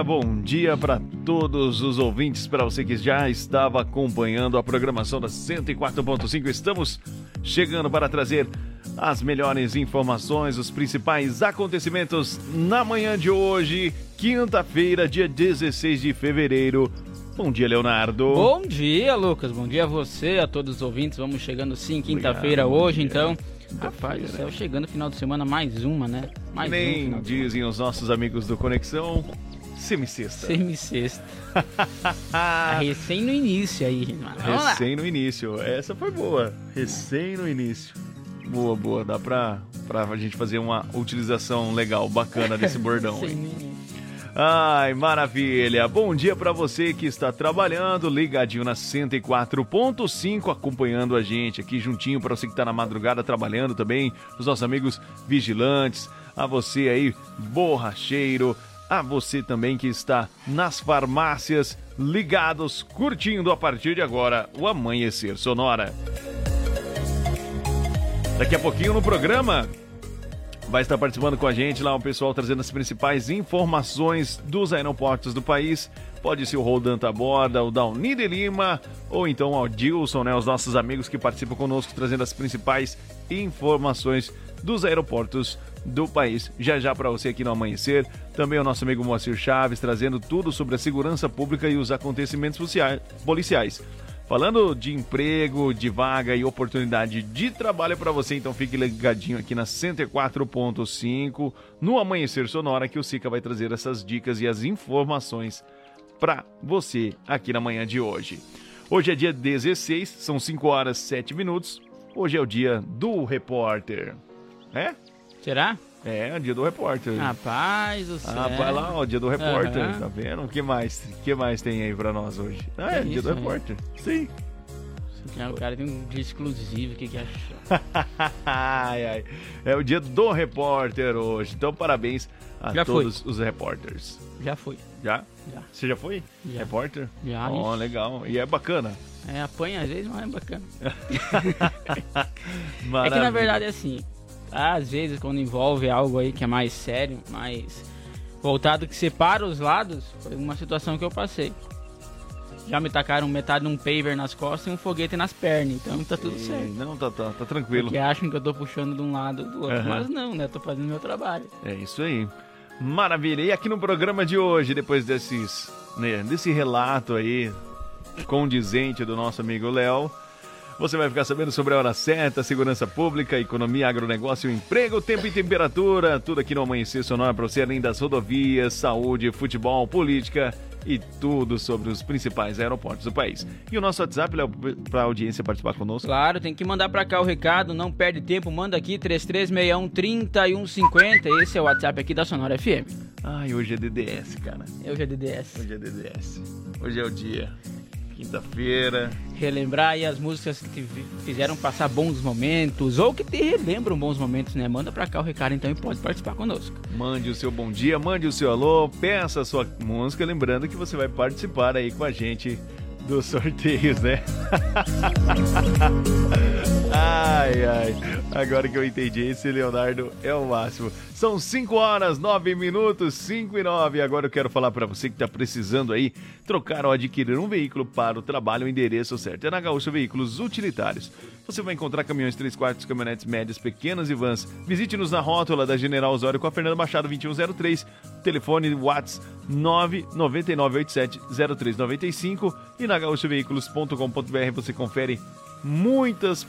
bom dia para todos os ouvintes, para você que já estava acompanhando a programação da 104.5. Estamos chegando para trazer as melhores informações, os principais acontecimentos na manhã de hoje, quinta-feira, dia 16 de fevereiro. Bom dia, Leonardo. Bom dia, Lucas. Bom dia a você, a todos os ouvintes. Vamos chegando sim, quinta-feira hoje, então. Rapaz do céu, chegando final de semana, mais uma, né? Mais Nem uma. dizem os nossos amigos do Conexão, semicesta. Semi-sexta. Tá recém no início aí, lá. Recém no início. Essa foi boa. Recém no início. Boa, boa. Dá pra, pra gente fazer uma utilização legal, bacana desse bordão. Início. Ai, maravilha. Bom dia pra você que está trabalhando, ligadinho na 104.5, acompanhando a gente aqui juntinho pra você que tá na madrugada trabalhando também, os nossos amigos vigilantes, a você aí, borracheiro, a você também que está nas farmácias, ligados, curtindo a partir de agora o Amanhecer Sonora. Daqui a pouquinho no programa vai estar participando com a gente lá o pessoal trazendo as principais informações dos aeroportos do país. Pode ser o Rodan Taborda, o Dauni de Lima ou então o Dilson, né? Os nossos amigos que participam conosco trazendo as principais informações dos aeroportos do país. Já já para você aqui no amanhecer, também o nosso amigo Moacir Chaves trazendo tudo sobre a segurança pública e os acontecimentos policiais. Falando de emprego, de vaga e oportunidade de trabalho para você, então fique ligadinho aqui na 104.5 no Amanhecer Sonora que o Sica vai trazer essas dicas e as informações para você aqui na manhã de hoje. Hoje é dia 16, são 5 horas 7 minutos. Hoje é o dia do repórter. É? Será? É, é o dia do repórter. Rapaz do céu. Ah, vai lá, ó, dia do repórter, Aham. tá vendo? O que mais? O que mais tem aí pra nós hoje? Ah, é, Que dia isso, do né? repórter. Sim. Já O cara tem um dia exclusivo, o que que achou? ai, ai. É o dia do repórter hoje. Então, parabéns a Já foi. todos os repórteres. Já foi. Já? Já. Você já foi? Já. Repórter? Já, Ó, ixi. legal. E é bacana. É, apanha às vezes, mas é bacana. É que na verdade é assim, às vezes quando envolve algo aí que é mais sério, mais voltado que separa os lados, foi uma situação que eu passei. Já me tacaram metade de um paver nas costas e um foguete nas pernas, então tá tudo certo. Não, tá, tá, tá tranquilo. Porque acham que eu tô puxando de um lado ou do outro, Aham. mas não, né? Eu tô fazendo meu trabalho. É isso aí. Maravilha. E aqui no programa de hoje, depois desses, né, desse relato aí condizente do nosso amigo Léo, você vai ficar sabendo sobre a hora certa, segurança pública, economia, agronegócio, emprego, tempo e temperatura, tudo aqui no Amanhecer Sonora para você, além das rodovias, saúde, futebol, política e tudo sobre os principais aeroportos do país. E o nosso WhatsApp, Léo, para a audiência participar conosco. Claro, tem que mandar pra cá o recado, não perde tempo, manda aqui 3361 3150, esse é o WhatsApp aqui da Sonora FM. Ai, hoje é DDS, cara. Eu já DDS. Hoje é DDS. Hoje é o dia. Quinta-feira. relembrar aí as músicas que te fizeram passar bons momentos ou que te relembram bons momentos, né? Manda pra cá o recado então e pode participar conosco. Mande o seu bom dia, mande o seu alô, peça a sua música, lembrando que você vai participar aí com a gente dos sorteios, né? ai, ai. Agora que eu entendi, esse Leonardo é o máximo. São 5 horas, 9 minutos, 5 e 9. Agora eu quero falar para você que está precisando aí trocar ou adquirir um veículo para o trabalho, o endereço certo é na Gaúcha Veículos Utilitários. Você vai encontrar caminhões 3 quartos, caminhonetes médias, pequenas e vans. Visite-nos na rótula da General Osório com a Fernanda Machado 2103. Telefone Whats 999870395 e na gaúchaveículos.com.br você confere muitas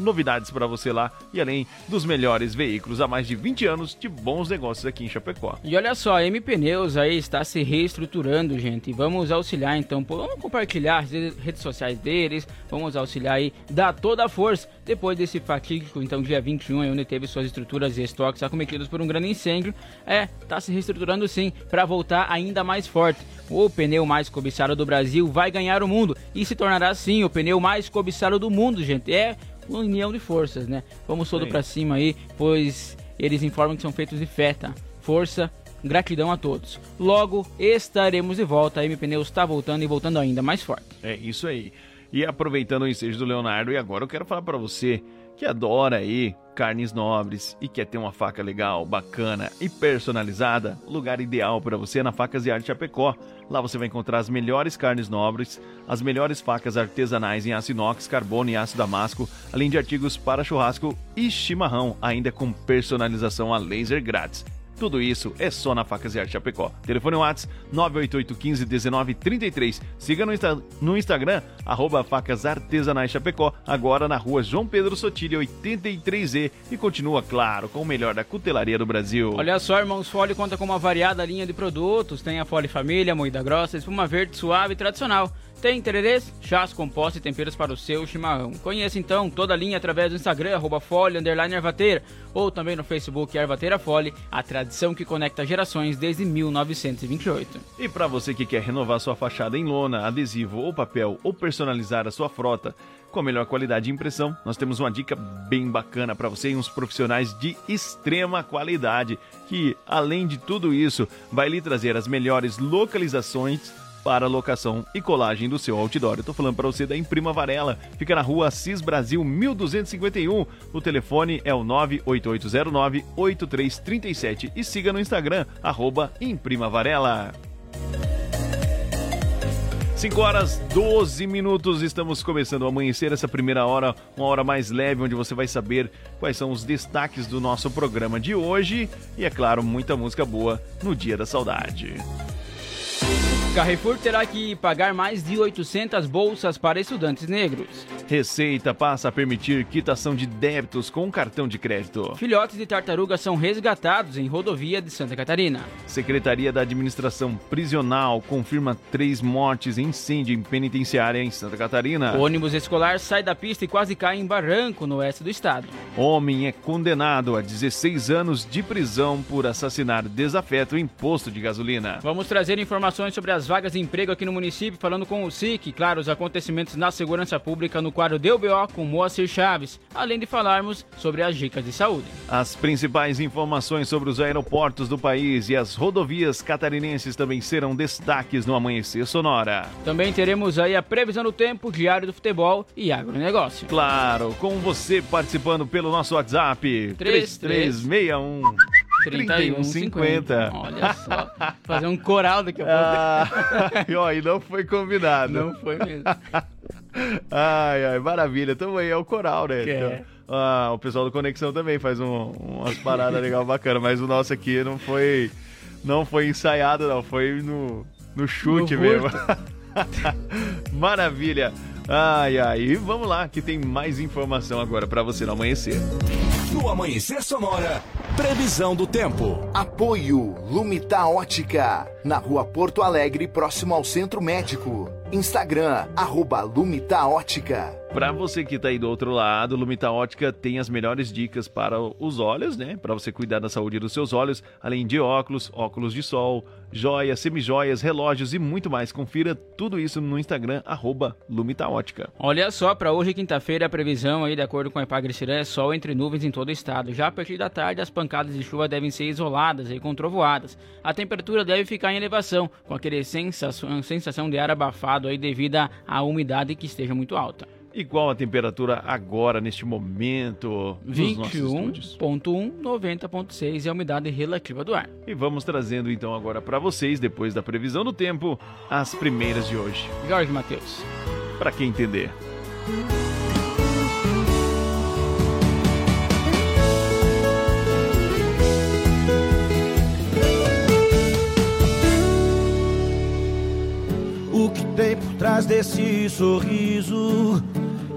novidades para você lá e além dos melhores veículos há mais de 20 anos de bons negócios aqui em Chapecó. E olha só, a M Pneus aí está se reestruturando, gente. Vamos auxiliar então, vamos compartilhar as redes sociais deles, vamos auxiliar aí, dar toda a força depois desse fatídico, então dia 21, onde teve suas estruturas e estoques acometidos por um grande incêndio. É, está se reestruturando sim, para voltar ainda mais forte. O pneu mais cobiçado do Brasil vai ganhar o mundo e se tornará sim o pneu mais cobiçado do mundo, gente. É união de forças, né? Vamos todo para cima aí, pois eles informam que são feitos de fé, tá? Força, gratidão a todos. Logo estaremos de volta. A M Pneus está voltando e voltando ainda mais forte. É isso aí. E aproveitando o ensejo do Leonardo, e agora eu quero falar para você que adora aí carnes nobres e quer ter uma faca legal, bacana e personalizada, lugar ideal para você é na Facas e Arte Chapecó. Lá você vai encontrar as melhores carnes nobres, as melhores facas artesanais em aço inox, carbono e aço damasco, além de artigos para churrasco e chimarrão, ainda com personalização a laser grátis. Tudo isso é só na Facas e Arte Chapecó. Telefone WhatsApp 988 15 19 33. Siga no, Insta no Instagram, arroba Facas Artesanais Chapecó, agora na rua João Pedro Sotilha 83E e continua, claro, com o melhor da cutelaria do Brasil. Olha só, irmãos, Fole conta com uma variada linha de produtos. Tem a Fole Família, moída grossa, espuma verde suave e tradicional. Tem tererês, chás, compostos e temperos para o seu chimarrão. Conheça então toda a linha através do Instagram, arroba Ervateira, ou também no Facebook Ervateira Fole, a tradição que conecta gerações desde 1928. E para você que quer renovar sua fachada em lona, adesivo ou papel, ou personalizar a sua frota com a melhor qualidade de impressão, nós temos uma dica bem bacana para você e uns profissionais de extrema qualidade, que além de tudo isso, vai lhe trazer as melhores localizações para locação e colagem do seu outdoor. Eu tô falando para você da Imprima Varela, fica na rua Assis Brasil 1251. O telefone é o 98809 8337 e siga no Instagram, arroba Imprima Varela. 5 horas 12 minutos, estamos começando a amanhecer essa primeira hora, uma hora mais leve, onde você vai saber quais são os destaques do nosso programa de hoje e, é claro, muita música boa no Dia da Saudade. Carrefour terá que pagar mais de 800 bolsas para estudantes negros. Receita passa a permitir quitação de débitos com cartão de crédito. Filhotes de tartaruga são resgatados em rodovia de Santa Catarina. Secretaria da Administração Prisional confirma três mortes em incêndio em penitenciária em Santa Catarina. O ônibus escolar sai da pista e quase cai em barranco no oeste do estado. Homem é condenado a 16 anos de prisão por assassinar desafeto em posto de gasolina. Vamos trazer informações sobre as vagas de emprego aqui no município, falando com o SIC, claro, os acontecimentos na segurança pública no quadro DBO com Moacir Chaves, além de falarmos sobre as dicas de saúde. As principais informações sobre os aeroportos do país e as rodovias catarinenses também serão destaques no Amanhecer Sonora. Também teremos aí a previsão do tempo, diário do futebol e agronegócio. Claro, com você participando pelo nosso WhatsApp 3361 3150. Olha só. Fazer um coral daqui a pouco. Ah, e ó, não foi combinado. Não foi mesmo. ai, ai, maravilha. Tamo aí, é o coral, né? Que então, é. ah, o pessoal do Conexão também faz um, umas paradas legal bacana, mas o nosso aqui não foi não foi ensaiado, não. Foi no, no chute no mesmo. Maravilha. Ai, ai. E vamos lá, que tem mais informação agora para você no amanhecer. No Amanhecer Sonora, previsão do tempo. Apoio Lumita Ótica, na rua Porto Alegre, próximo ao Centro Médico. Instagram, arroba Lumita Ótica. Para você que está aí do outro lado, Lumita Ótica tem as melhores dicas para os olhos, né? Para você cuidar da saúde dos seus olhos, além de óculos, óculos de sol, joias, semijoias, relógios e muito mais. Confira tudo isso no Instagram, arroba Lumita Ótica. Olha só, para hoje, quinta-feira, a previsão aí, de acordo com a Epagre-Cirã, é sol entre nuvens em todo o estado. Já a partir da tarde, as pancadas de chuva devem ser isoladas e com trovoadas. A temperatura deve ficar em elevação, com aquele sensação, sensação de ar abafado aí devido à umidade que esteja muito alta. E qual a temperatura agora, neste momento? 21.1, 90.6 é a umidade relativa do ar. E vamos trazendo então agora para vocês, depois da previsão do tempo, as primeiras de hoje. Jorge Matheus. Para quem entender. O que tem por trás desse sorriso?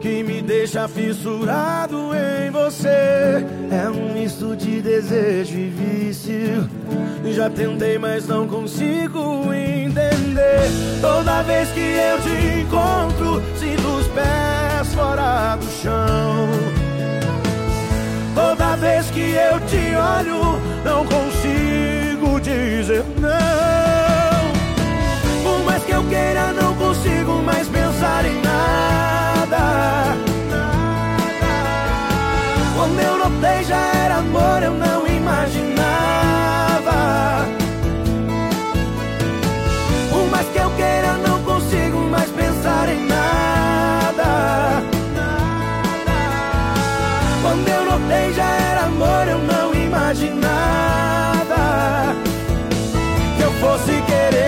Que me deixa fissurado em você. É um misto de desejo e vício. Já tentei, mas não consigo entender. Toda vez que eu te encontro, sinto os pés fora do chão. Toda vez que eu te olho, não consigo dizer não. Por mais que eu queira, não consigo mais pensar em fosse querer.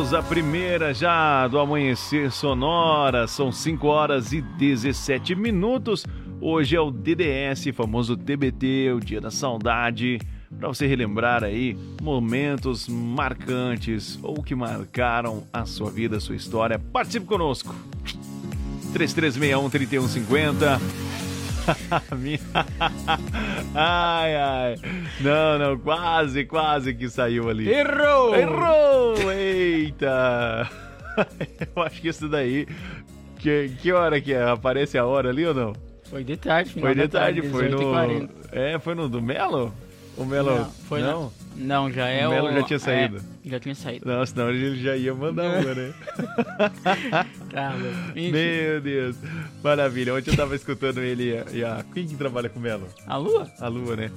Matheus, a primeira já do Amanhecer Sonora. São 5 horas e 17 minutos. Hoje é o DDS, famoso TBT, o Dia da Saudade. Para você relembrar aí momentos marcantes ou que marcaram a sua vida, a sua história. Participe conosco. 3361-3150. Minha- ai, ai. Não, não, quase, quase que saiu ali. Errou! Errou! Eita! Eu acho que isso daí. Que, que hora que é? Aparece a hora ali ou não? Foi de tarde, final Foi de da tarde, foi no. 18h40. É, foi no do Melo? O Melo. Não, foi não? na- Não, já é O o... Melo já tinha saído. é, já tinha saído. Não, senão ele já ia mandar uma, né? Tá, meu. Meu Deus. Maravilha. Ontem eu tava escutando ele e a. e a- Quem que trabalha com o Melo? A lua? A Lua, né?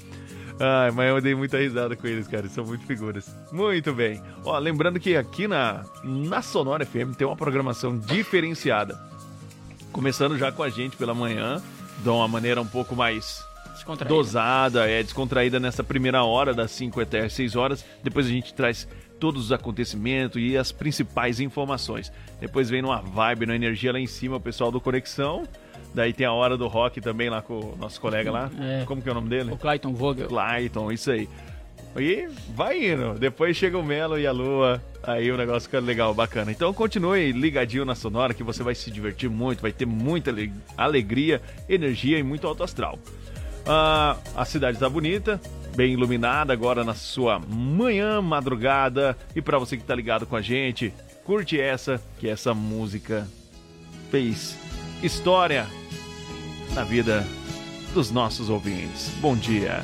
Ai, mas eu dei muita risada com eles, cara. Eles são muito figuras. Muito bem. Ó, lembrando que aqui na, na Sonora FM tem uma programação diferenciada. Começando já com a gente pela manhã, de uma maneira um pouco mais Descontraída. dosada, é descontraída nessa primeira hora, das 5 até as 6 horas. Depois a gente traz todos os acontecimentos e as principais informações. Depois vem numa vibe, numa energia lá em cima, o pessoal do Conexão. Daí tem a hora do rock também lá com o nosso colega lá. É. Como que é o nome dele? O Clayton Vogel. Clayton, isso aí. E vai indo. Depois chega o Melo e a Lua. Aí o negócio fica legal, bacana. Então continue ligadinho na Sonora que você vai se divertir muito, vai ter muita ale- alegria, energia e muito alto astral. Ah, a cidade está bonita, bem iluminada agora na sua manhã, madrugada. E para você que tá ligado com a gente, curte essa, que essa música fez história na vida dos nossos ouvintes. Bom dia.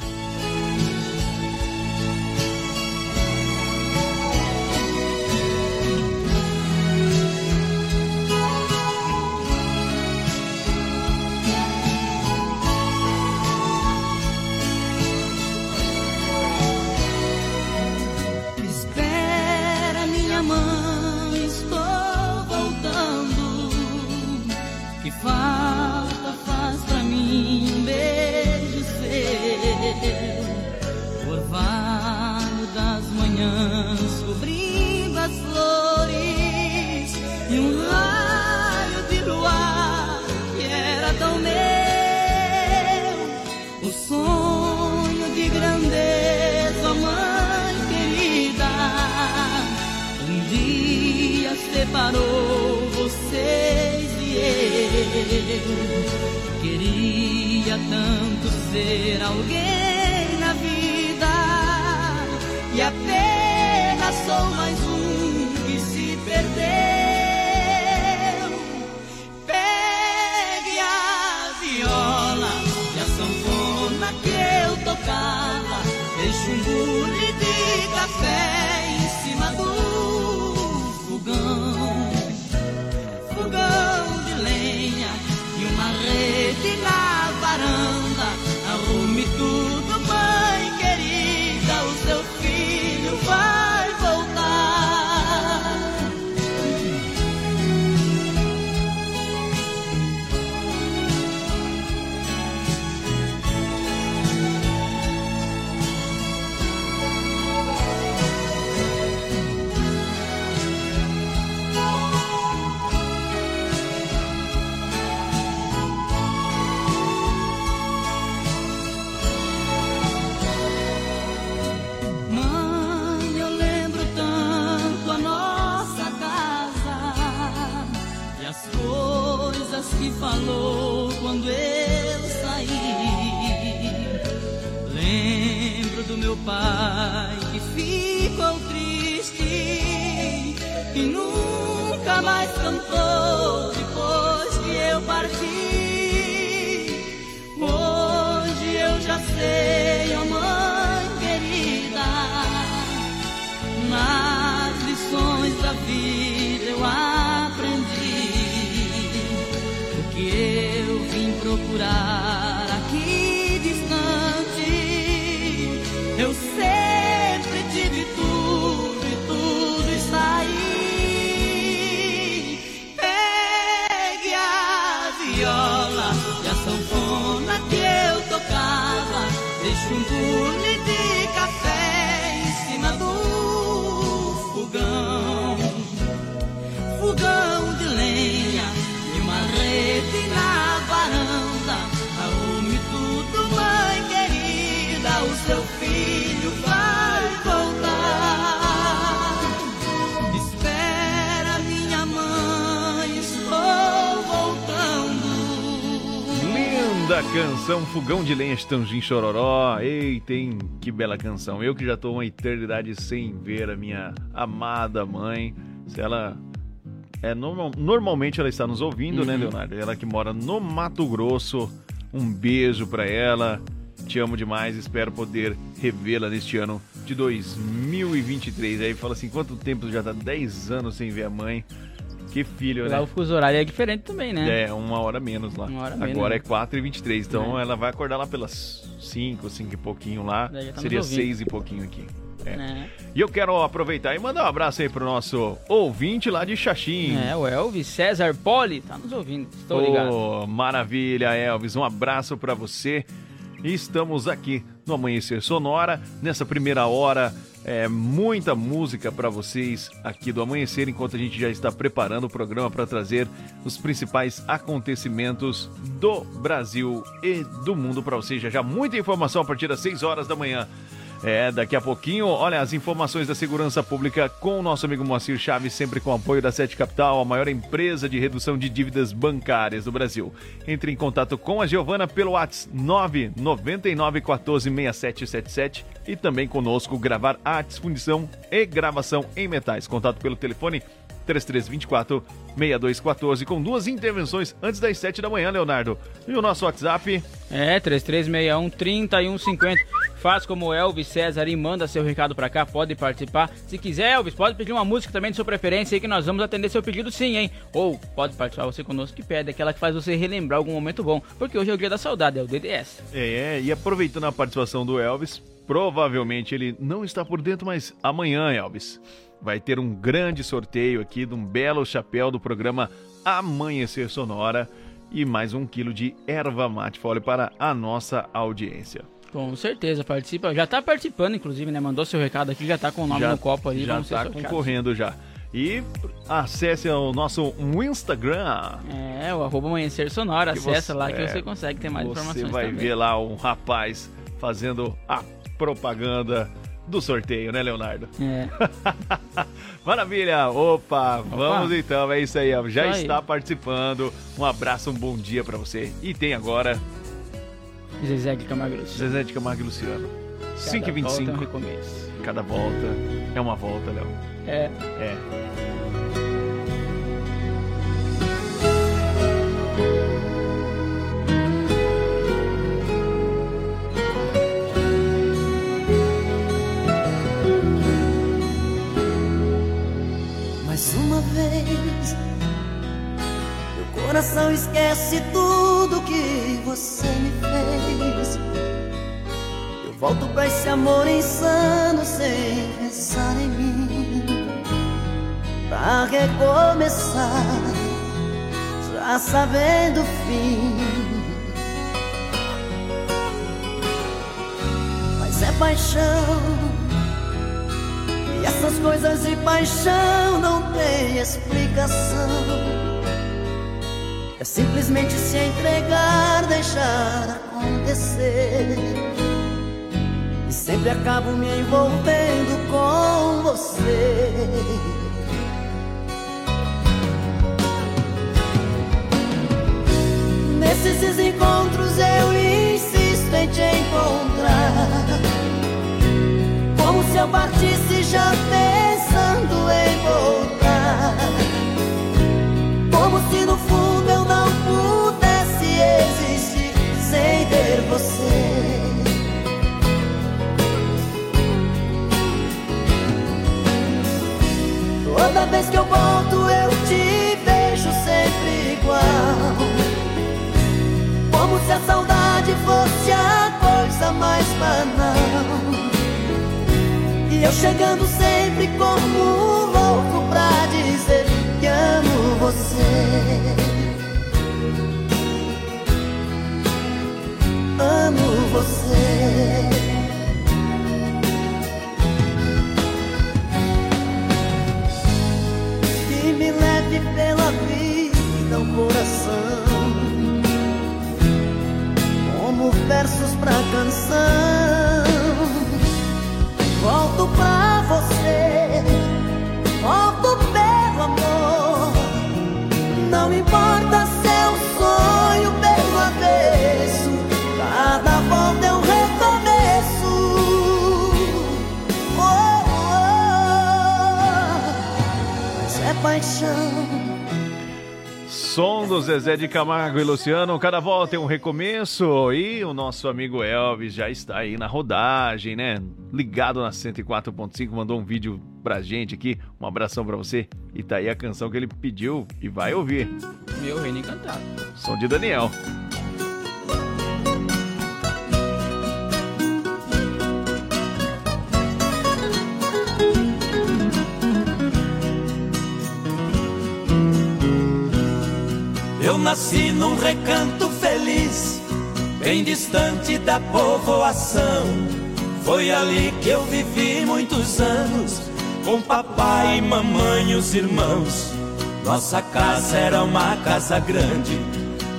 Canção, Fogão de Lenha, Estãozinho Chororó. Eita, hein? Que bela canção. Eu que já tô uma eternidade sem ver a minha amada mãe. Se ela. É, normal- normalmente ela está nos ouvindo, né, Leonardo? Ela que mora no Mato Grosso. Um beijo pra ela. Te amo demais. Espero poder revê-la neste ano de 2023. Aí fala assim: quanto tempo já tá? 10 anos sem ver a mãe. Que filho, né? Lá o fuso horário é diferente também, né? É, uma hora menos lá. Uma hora Agora menos. é 4 e 23 então É. ela vai acordar lá pelas 5, 5 e pouquinho lá. Tá Seria ouvindo. 6 e pouquinho aqui. É. É. E eu quero aproveitar e mandar um abraço aí pro nosso ouvinte lá de Xaxim. É, o Elvis César Poli tá nos ouvindo. Estou ligado. Ô, maravilha, Elvis. Um abraço pra você. E estamos aqui no Amanhecer Sonora, nessa primeira hora. É, muita música pra vocês aqui do Amanhecer, enquanto a gente já está preparando o programa para trazer os principais acontecimentos do Brasil e do mundo pra vocês. Já já muita informação a partir das 6 horas da manhã. É, daqui a pouquinho, olha as informações da segurança pública com o nosso amigo Moacir Chaves, sempre com o apoio da Sete Capital, a maior empresa de redução de dívidas bancárias do Brasil. Entre em contato com a Giovana pelo WhatsApp 999 14 6777 e também conosco gravar artes, fundição e gravação em metais. Contato pelo telefone 3324 6214 com duas intervenções antes das 7 da manhã, Leonardo. E o nosso WhatsApp É, 3361 3150. Faz como Elvis César e manda seu recado pra cá, pode participar. Se quiser, Elvis, pode pedir uma música também de sua preferência aí que nós vamos atender seu pedido sim, hein? Ou pode participar você conosco que pede, aquela que faz você relembrar algum momento bom, porque hoje é o dia da saudade, é o DDS. É, e aproveitando a participação do Elvis, provavelmente ele não está por dentro, mas amanhã, Elvis, vai ter um grande sorteio aqui de um belo chapéu do programa Amanhecer Sonora e mais um quilo de erva mate fole para a nossa audiência. Com certeza, participa. Já tá participando, inclusive, né? Mandou seu recado aqui, já tá com o nome no copo ali. já está concorrendo já. E acesse o nosso Instagram. É, o arroba amanhecer sonora. Acessa você- lá que é, você consegue ter mais Você informações vai também. ver lá um rapaz fazendo a propaganda do sorteio, né, Leonardo? É. Maravilha! Opa, vamos então, é isso aí. ó. Já está participando. Um abraço, um bom dia pra você. E tem agora Zezé de Camargo. Zezé de Camargo e Luciano. Cada 5 e volta é um 25 recomeço. Cada volta é uma volta, Léo. É. É. Mais uma vez, coração esquece tudo que você me fez. Eu volto pra esse amor insano sem pensar em mim. Pra recomeçar, já sabendo o fim. Mas é paixão. E essas coisas de paixão não tem explicação. É simplesmente se entregar, deixar acontecer. E sempre acabo me envolvendo com você. Nesses desencontros eu insisto em te encontrar. Como se eu partisse já pensando em voltar. Como se no fundo você. Toda vez que eu volto eu te vejo sempre igual. Como se a saudade fosse a coisa mais banal. E eu chegando sempre como um louco pra dizer que amo você. Amo você. Que me leve pela vida o coração como versos pra canção. Volto pra você, Som do Zezé de Camargo e Luciano. Cada volta é um recomeço. E o nosso amigo Elvis já está aí na rodagem, né? Ligado na 104.5, mandou um vídeo pra gente aqui. Um abração pra você. E tá aí a canção que ele pediu e vai ouvir. Meu reino encantado. Som de Daniel. Nasci num recanto feliz, bem distante da povoação. Foi ali que eu vivi muitos anos, com papai mamãe e os irmãos. Nossa casa era uma casa grande,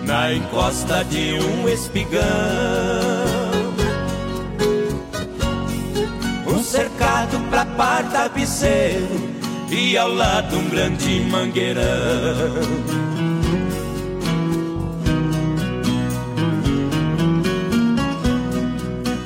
na encosta de um espigão. Um cercado pra par tapeceiro, e ao lado um grande mangueirão.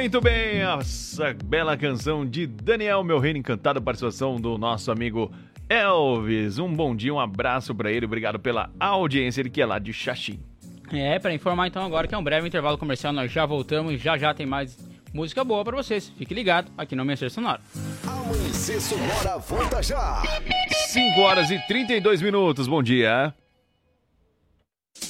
Muito bem, essa bela canção de Daniel Meu Reino Encantado, participação do nosso amigo Elvis. Um bom dia, um abraço para ele, obrigado pela audiência, ele que é lá de Xaxim. É, para informar então agora que é um breve intervalo comercial, nós já voltamos e já já tem mais música boa para vocês. Fique ligado aqui no Amanhecer Sonoro. Amanhecer Sonora volta já. 5 horas e 32 minutos, bom dia.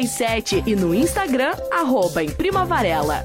988098337 e no Instagram, arroba em Prima Varela.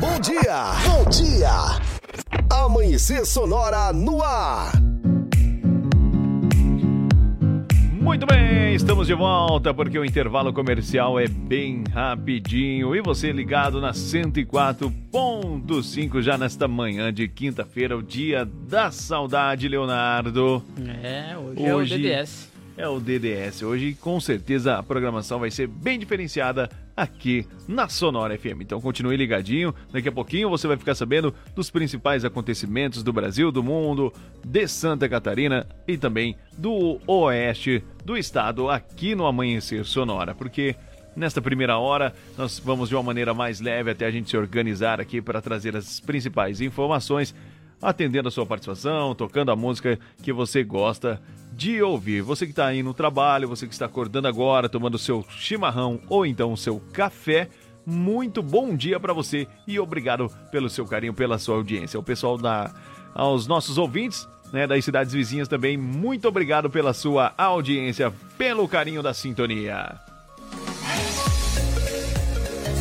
Bom dia, bom dia. Amanhecer Sonora no ar. Muito bem, estamos de volta porque o intervalo comercial é bem rapidinho e você ligado na 104.5 já nesta manhã de quinta-feira, o dia da saudade, Leonardo. É, hoje, é o DDS. É o DDS. Hoje, com certeza, a programação vai ser bem diferenciada aqui na Sonora FM. Então continue ligadinho, daqui a pouquinho você vai ficar sabendo dos principais acontecimentos do Brasil, do mundo, de Santa Catarina e também do oeste do estado aqui no Amanhecer Sonora, porque Nesta primeira hora, nós vamos de uma maneira mais leve até a gente se organizar aqui para trazer as principais informações, atendendo a sua participação, tocando a música que você gosta de ouvir. Você que está aí no trabalho, você que está acordando agora, tomando seu chimarrão ou então seu café, muito bom dia para você e obrigado pelo seu carinho, pela sua audiência. O pessoal da aos nossos ouvintes, né, das cidades vizinhas também, muito obrigado pela sua audiência, pelo carinho da sintonia.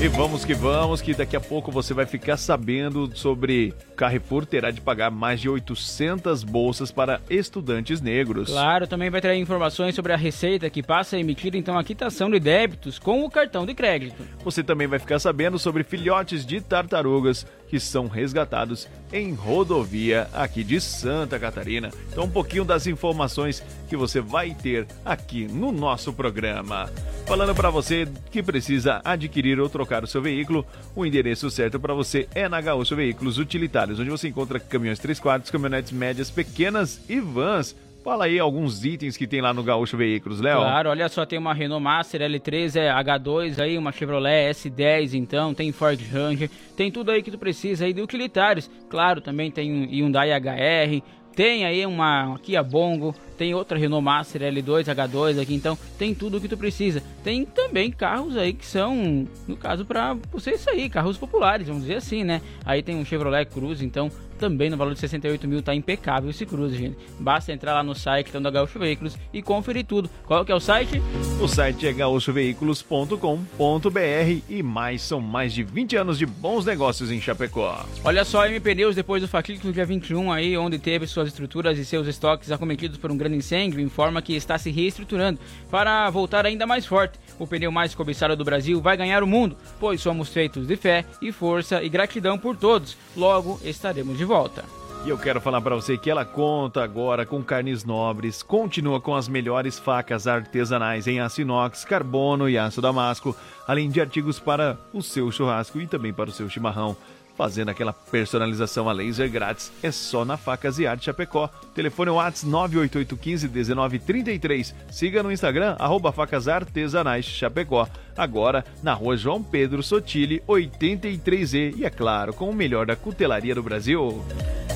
E vamos que vamos, que daqui a pouco você vai ficar sabendo sobre Carrefour terá de pagar mais de 800 bolsas para estudantes negros. Claro, também vai trazer informações sobre a Receita que passa a emitir então a quitação de débitos com o cartão de crédito. Você também vai ficar sabendo sobre filhotes de tartarugas que são resgatados em rodovia aqui de Santa Catarina. Então, um pouquinho das informações que você vai ter aqui no nosso programa. Falando para você que precisa adquirir ou trocar o seu veículo, o endereço certo para você é na Gaúcho Veículos Utilitários, onde você encontra caminhões 3 quartos, caminhonetes médias, pequenas e vans. Fala aí alguns itens que tem lá no Gaúcho Veículos, Léo. Claro, olha só, tem uma Renault Master L3, é H2 aí, uma Chevrolet S10 então, tem Ford Ranger, tem tudo aí que tu precisa aí de utilitários. Claro, também tem um Hyundai HR, tem aí uma Kia Bongo, tem outra Renault Master L2, H2 aqui, então tem tudo o que tu precisa. Tem também carros aí que são, no caso, para você sair, carros populares, vamos dizer assim, né? Aí tem um Chevrolet Cruze, então também no valor de 68 mil tá impecável esse Cruze, gente. Basta entrar lá no site então, da Gaúcho Veículos e conferir tudo. Qual que é o site? O site é gaúchoveículos.com.br e mais são mais de 20 anos de bons negócios em Chapecó. Olha só, MP News, depois do fatídico no dia 21 aí, onde teve suas estruturas e seus estoques acometidos por um grande incêndio, informa que está se reestruturando para voltar ainda mais forte. O pneu mais cobiçado do Brasil vai ganhar o mundo, pois somos feitos de fé e força e gratidão por todos. Logo estaremos de volta. E eu quero falar para você que ela conta agora com carnes nobres, continua com as melhores facas artesanais em aço inox, carbono e aço damasco, além de artigos para o seu churrasco e também para o seu chimarrão. Fazendo aquela personalização a laser grátis é só na Facas e Arte Chapecó. Telefone WhatsApp 988151933. Siga no Instagram, arroba Facas Artesanais Chapecó. Agora, na rua João Pedro Sotile, 83E. E é claro, com o melhor da cutelaria do Brasil.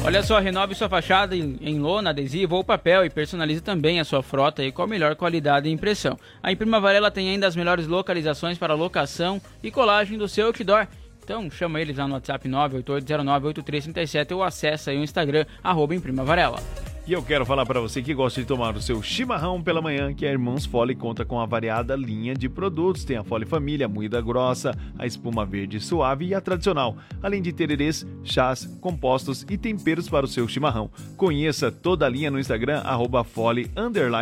Olha só, renove sua fachada em, em lona, adesivo ou papel e personalize também a sua frota aí com a melhor qualidade e impressão. A Imprima Varela tem ainda as melhores localizações para locação e colagem do seu outdoor. Então chama eles lá no WhatsApp 988098337 ou acessa aí o Instagram, arroba Imprima Varela. E eu quero falar para você que gosta de tomar o seu chimarrão pela manhã, que a Irmãos Fole conta com a variada linha de produtos. Tem a Fole Família, a moída grossa, a espuma verde suave e a tradicional, além de tererês, chás, compostos e temperos para o seu chimarrão. Conheça toda a linha no Instagram, arroba Fole,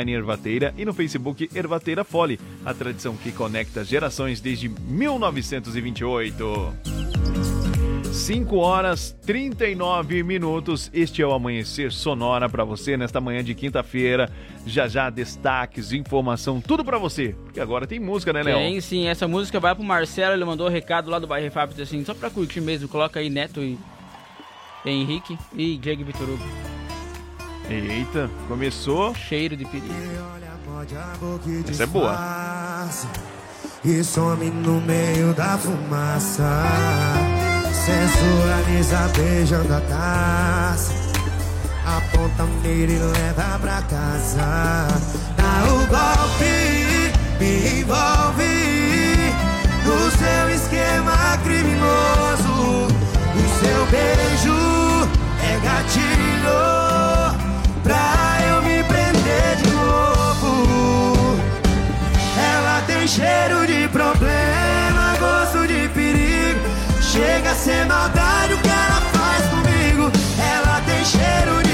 Ervateira e no Facebook Ervateira Fole, a tradição que conecta gerações desde 1928. 5 horas 39 minutos. Este é o Amanhecer Sonora para você nesta manhã de quinta-feira. Já já destaques, informação, tudo para você. Porque agora tem música, né, Léo? Tem sim, essa música vai pro Marcelo, ele mandou um recado lá do bairro Refap, assim, só pra curtir mesmo, coloca aí Neto e Henrique e Diego Vitor Hugo. Eita, começou. Cheiro de perigo. Essa é boa. E some no meio da fumaça Sensualiza beijando a taça. Aponta mira e leva pra casa. Dá o golpe, me envolve No seu esquema criminoso. O seu beijo é gatilho Pra eu me prender de novo. Ela tem cheiro de problema. Chega a ser maldade o que ela faz comigo. Ela tem cheiro de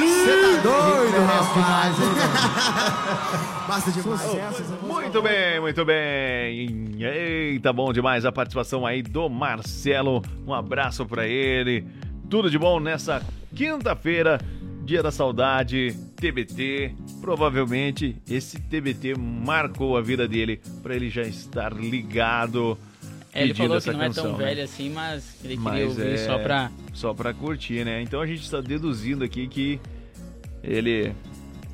Você tá doido, rapaz? Basta demais. Muito bem, muito bem. Eita, bom demais a participação aí do Marcelo. Um abraço pra ele. Tudo de bom nessa quinta-feira, dia da saudade, TBT. Provavelmente esse TBT marcou a vida dele pra ele já estar ligado. É, ele falou que não é canção, tão né? velho assim, mas ele queria Mas ouvir é só pra. só pra curtir, né? Então a gente está deduzindo aqui que ele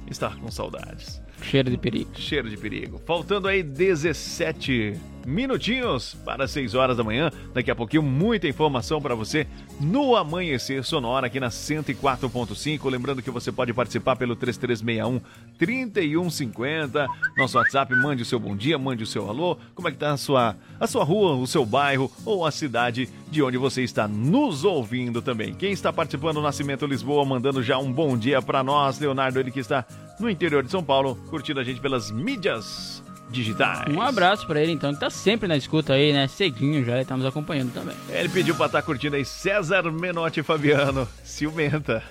está com saudades. Cheiro de perigo. Cheiro de perigo. Faltando aí 17 minutinhos para 6 horas da manhã. Daqui a pouquinho, muita informação para você no Amanhecer Sonora aqui na 104.5. Lembrando que você pode participar pelo 3361 3150. Nosso WhatsApp, mande o seu bom dia, mande o seu alô. Como é que tá a sua, a sua rua, o seu bairro ou a cidade de onde você está nos ouvindo também. Quem está participando do Nascimento Lisboa, mandando já um bom dia para nós, Leonardo, ele que está no interior de São Paulo, curtindo a gente pelas mídias digitais. Um abraço pra ele então, que tá sempre na escuta aí, né? Cedinho já, ele tá nos acompanhando também. Ele pediu pra estar curtindo aí César Menotti Fabiano. Ciumenta.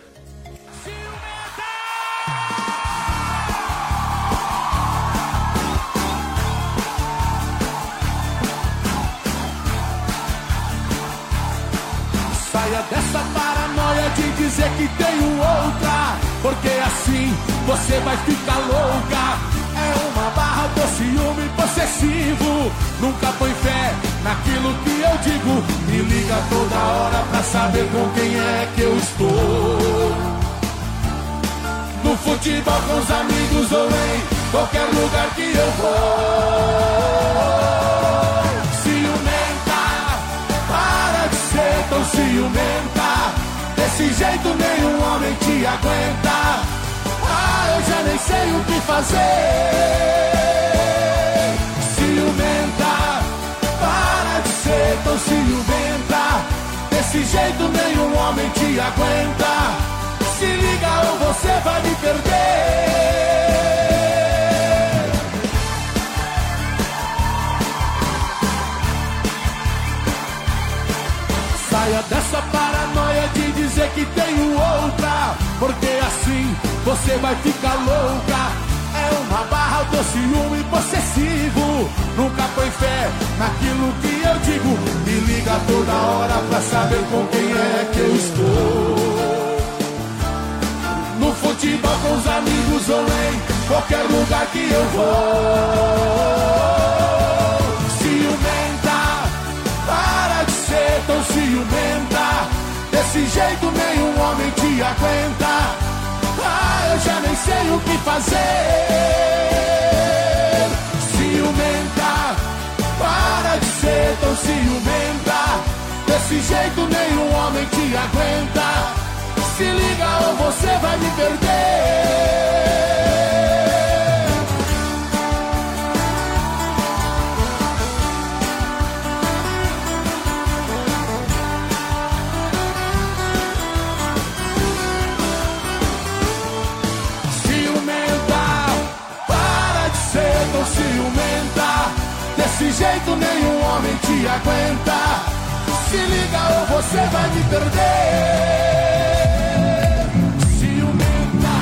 Saia dessa paranoia de dizer que tenho outra, porque assim você vai ficar louca. É uma barra do ciúme possessivo. Nunca põe fé naquilo que eu digo. Me liga toda hora pra saber com quem é que eu estou. No futebol com os amigos ou em qualquer lugar que eu vou. Ciumenta, para de ser tão ciumenta. Desse jeito nenhum homem te aguenta. Ah, eu já nem sei o que fazer. Ciumenta, para de ser tão ciumenta. Desse jeito nenhum homem te aguenta. Se liga ou você vai me perder. saia dessa que tenho outra, porque assim você vai ficar louca. É uma barra do ciúme possessivo. Nunca põe fé naquilo que eu digo. Me liga toda hora pra saber com quem é que eu estou. No futebol com os amigos ou em qualquer lugar que eu vou. Ciumenta, para de ser tão ciumenta. Desse jeito nenhum homem te aguenta. Ah, eu já nem sei o que fazer. Ciumenta, para de ser tão ciumenta. Desse jeito nenhum homem te aguenta. Se liga ou você vai me perder. Jeito nenhum homem te aguenta. Se liga ou você vai me perder. Ciumenta.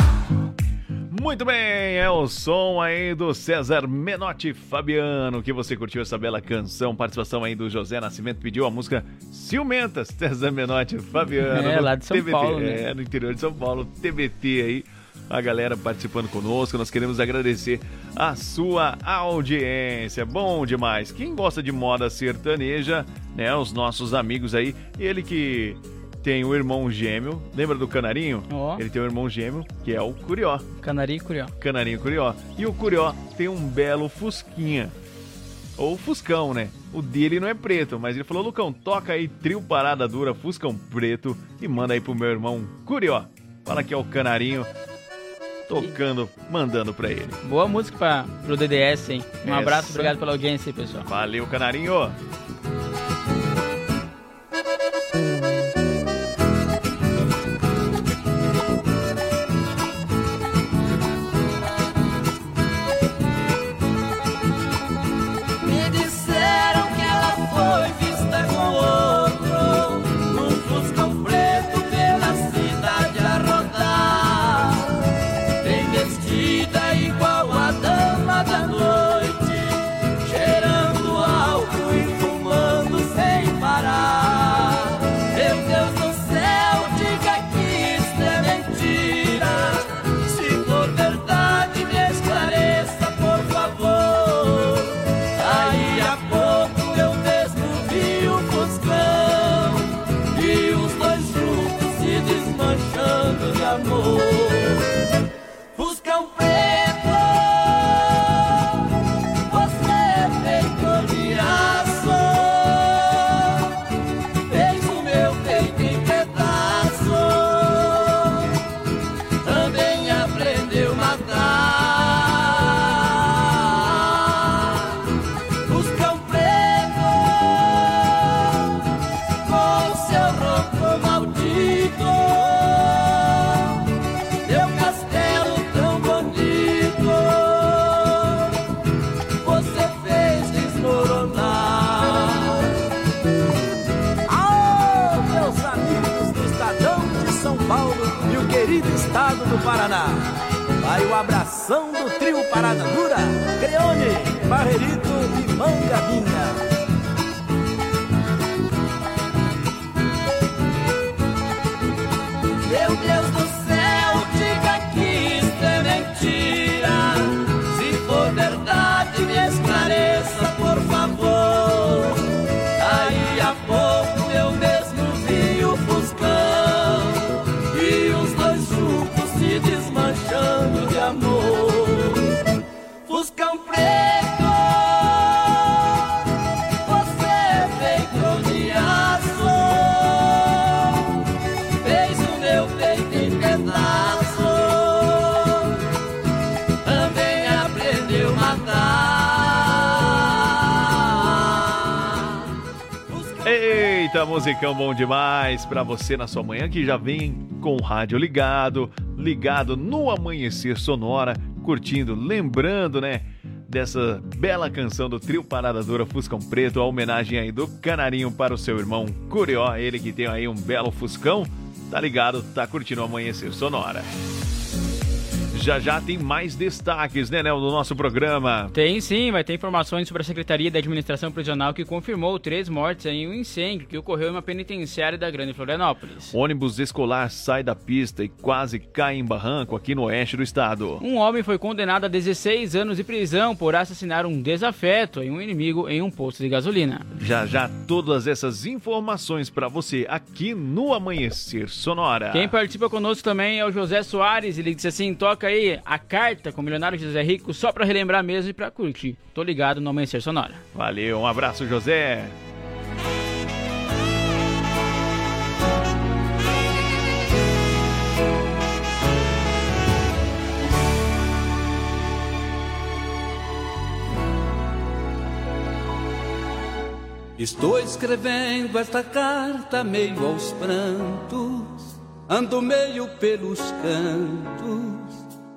Muito bem, é o som aí do César Menotti Fabiano, que você curtiu essa bela canção, participação aí do José Nascimento, pediu a música Ciumentas, César Menotti Fabiano. É, no lá de São TBT, Paulo, né? É, no interior de São Paulo, TBT aí, a galera participando conosco, nós queremos agradecer a sua audiência, bom demais. Quem gosta de moda sertaneja, né, os nossos amigos aí, ele que tem o irmão gêmeo, lembra do Canarinho? Ó. Ele tem um irmão gêmeo, que é o Curió. Canarinho e Curió. Canarinho Curió. E o Curió tem um belo Fusquinha. Ou Fuscão, né? O dele não é preto, mas ele falou: Lucão, toca aí trio parada dura, Fuscão preto e manda aí pro meu irmão Curió. Fala que é o Canarinho tocando, mandando pra ele. Boa música pra, pro DDS, hein? Um Essa- abraço, obrigado pela audiência aí, pessoal. Valeu, Canarinho! Musicão bom demais pra você na sua manhã que já vem com o rádio ligado, ligado no amanhecer sonora, curtindo, lembrando, né? Dessa bela canção do trio Parada Dura Fuscão Preto, a homenagem aí do Canarinho para o seu irmão Curió, ele que tem aí um belo Fuscão, tá ligado, tá curtindo o amanhecer sonora. Já já tem mais destaques, né, Nel, no nosso programa. Tem sim, vai ter informações sobre a Secretaria da Administração Prisional que confirmou três mortes em um incêndio que ocorreu em uma penitenciária da Grande Florianópolis. Ônibus escolar sai da pista e quase cai em barranco aqui no oeste do estado. Um homem foi condenado a 16 anos de prisão por assassinar um desafeto em um inimigo em um posto de gasolina. Já já todas essas informações para você aqui no Amanhecer Sonora. Quem participa conosco também é o José Soares, ele disse assim: toca aí a carta com o milionário José Rico só para relembrar mesmo e para curtir. Tô ligado no Amanhecer Sonora. Valeu, um abraço, José. Estou escrevendo esta carta meio aos prantos, ando meio pelos cantos,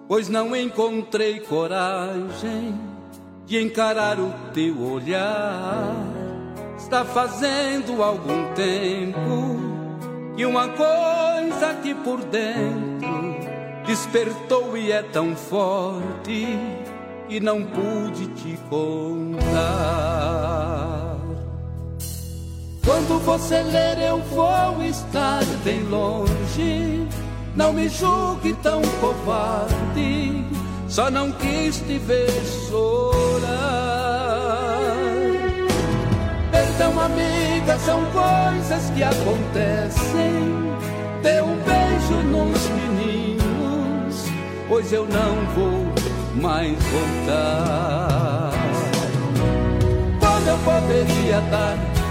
pois não encontrei coragem de encarar o teu olhar. Está fazendo algum tempo que uma coisa aqui por dentro despertou e é tão forte que não pude te contar. Quando você ler, eu vou estar bem longe. Não me julgue tão covarde, só não quis te ver chorar. Perdão, amiga, são coisas que acontecem. Dê um beijo nos meninos, pois eu não vou mais voltar. Como eu poderia dar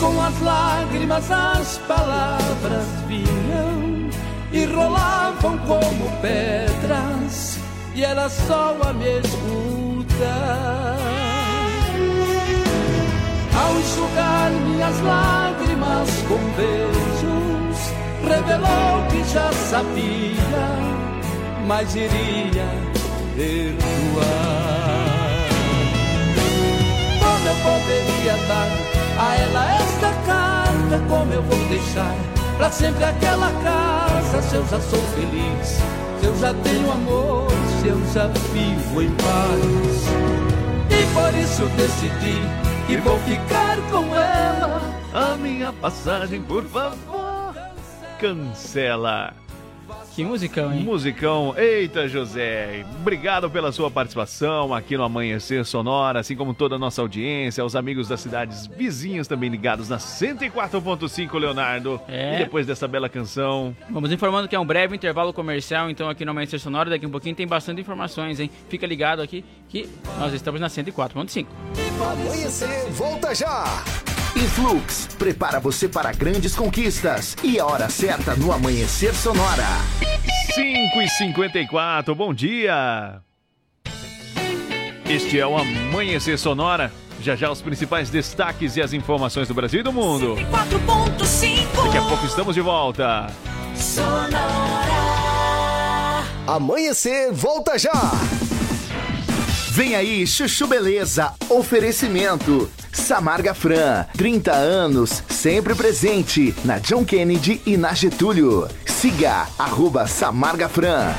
Com as lágrimas as palavras vinham e rolavam como pedras, e ela só a me escutar. Ao enxugar minhas lágrimas com beijos, revelou que já sabia, mas iria perdoar. Como eu poderia dar a ela esta carta, como eu vou deixar? Pra sempre aquela casa, se eu já sou feliz. Se eu já tenho amor, se eu já vivo em paz. E por isso decidi que vou ficar com ela. A minha passagem, por favor, cancela que musicão, hein? Musicão. Eita, José. Obrigado pela sua participação aqui no Amanhecer Sonora, assim como toda a nossa audiência, os amigos das cidades vizinhas também ligados na 104.5, Leonardo. É. E depois dessa bela canção. Vamos informando que é um breve intervalo comercial, então aqui no Amanhecer Sonora, daqui um pouquinho tem bastante informações, hein? Fica ligado aqui que nós estamos na 104.5. Amanhecer, volta já! Influx prepara você para grandes conquistas e a hora certa no Amanhecer Sonora. 5 e 54 bom dia! Este é o Amanhecer Sonora. Já já os principais destaques e as informações do Brasil e do mundo. 4.5 Daqui a pouco estamos de volta. Sonora. Amanhecer, volta já! Vem aí, Chuchu Beleza. Oferecimento. Samarga Fran, 30 anos, sempre presente na John Kennedy e na Getúlio. Siga arroba Samarga Fran.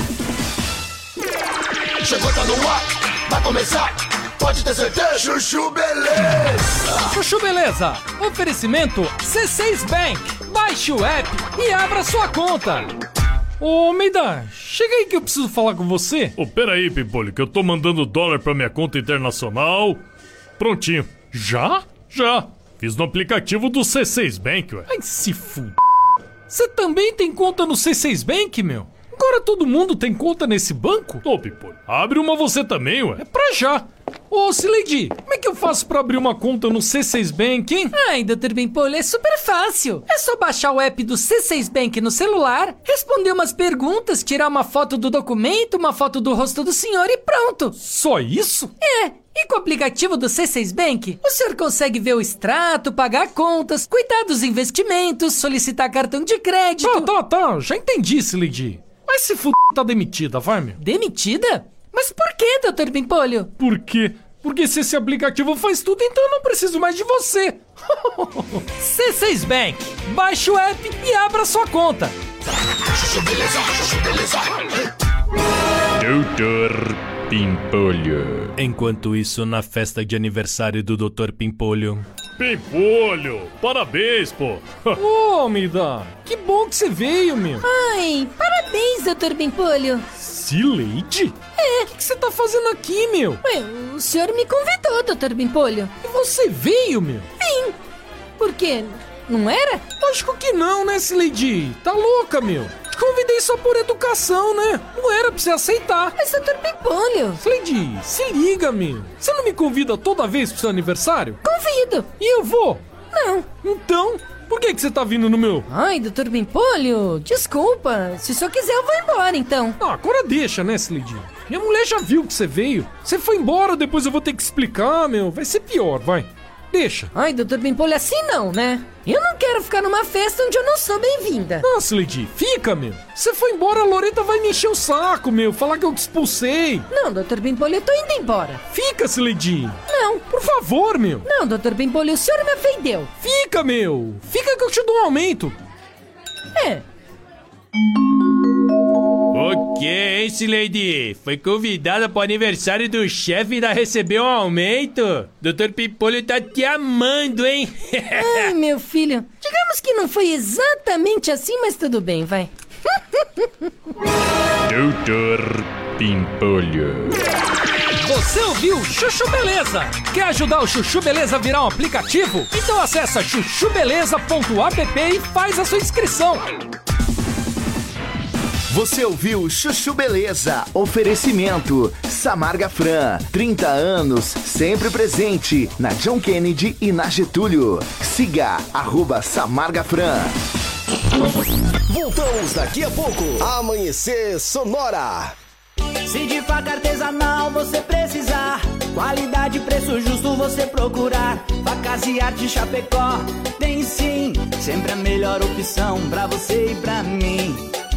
Chegou, tá no ar, vai começar. Pode ter certeza. Chuchu Beleza. Chuchu Beleza. Oferecimento C6 Bank. Baixe o app e abra sua conta. Ô, Meida, chega aí que eu preciso falar com você. Ô, peraí, Pimpolho, que eu tô mandando dólar pra minha conta internacional. Prontinho. Já? Já. Fiz no aplicativo do C6 Bank, ué. Ai, se f... Você também tem conta no C6 Bank, meu? Agora todo mundo tem conta nesse banco? Ô, Pimpolho, abre uma você também, ué. É pra já. Ô, Sileidi, como é que eu faço pra abrir uma conta no C6 Bank, hein? Ai, Dr. Bimpolho, é super fácil. É só baixar o app do C6 Bank no celular, responder umas perguntas, tirar uma foto do documento, uma foto do rosto do senhor e pronto. Só isso? É. E com o aplicativo do C6 Bank, o senhor consegue ver o extrato, pagar contas, cuidar dos investimentos, solicitar cartão de crédito. Tá, tá, tá. Já entendi, Sileidi. Mas se f... tá demitida, vai, meu. Demitida? Mas por que, Dr. Bimpolho? Por quê? Porque se esse aplicativo faz tudo, então eu não preciso mais de você. C6 Bank. Baixe o app e abra sua conta. Doutor Pimpolho. Enquanto isso, na festa de aniversário do Doutor Pimpolho. Pimpolho! Parabéns, pô! Ô, Mida, que bom que você veio, meu. Ai, parabéns, Dr. Bimpolho. Sileide? É. O que você tá fazendo aqui, meu? Ué, o senhor me convidou, Dr. Bimpolho. E você veio, meu? Vim. Por quê? Não era? Lógico que não, né, Sileide? Tá louca, meu? Te convidei só por educação, né? Não era pra você aceitar. Mas, Dr. Bimpolho... Sileide, se liga, meu. Você não me convida toda vez pro seu aniversário? Convido. E eu vou? Não. Então... Por que, que você tá vindo no meu? Ai, doutor Bimpolho, desculpa. Se o senhor quiser, eu vou embora então. Ah, agora deixa, né, Slade? Minha mulher já viu que você veio. Você foi embora, depois eu vou ter que explicar, meu. Vai ser pior, vai. Deixa. Ai, doutor Bimpolho, assim não, né? Eu não quero ficar numa festa onde eu não sou bem-vinda. Ah, Slade, fica, meu. Você foi embora, a Loreta vai me encher o saco, meu. Falar que eu te expulsei. Não, doutor Bimpolho, eu tô indo embora. Fica, Slade. Não. Por favor, meu. Não, doutor Bimpolho, o senhor me ofendeu. Fica, meu. Fica que eu te dou um aumento. É. Ok, hein, Lady? Foi convidada para o aniversário do chefe e ainda recebeu um aumento? Doutor Pipolho tá te amando, hein? Ai, meu filho. Digamos que não foi exatamente assim, mas tudo bem, vai. Doutor Pimpolho. Você ouviu Chuchu Beleza? Quer ajudar o Chuchu Beleza a virar um aplicativo? Então acessa chuchubeleza.app e faz a sua inscrição. Você ouviu Chuchu Beleza? Oferecimento Samarga Fran, 30 anos, sempre presente na John Kennedy e na Getúlio. Siga arroba Samarga Fran. Voltamos daqui a pouco. Amanhecer Sonora. Se de faca artesanal você precisar, qualidade e preço justo você procurar. Facas e arte Chapecó tem sim, sempre a melhor opção pra você e pra mim.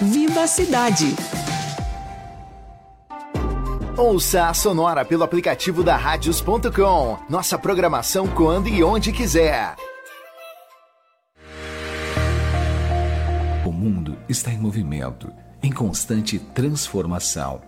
Viva a cidade! Ouça a Sonora pelo aplicativo da Radios.com. Nossa programação quando e onde quiser. O mundo está em movimento, em constante transformação.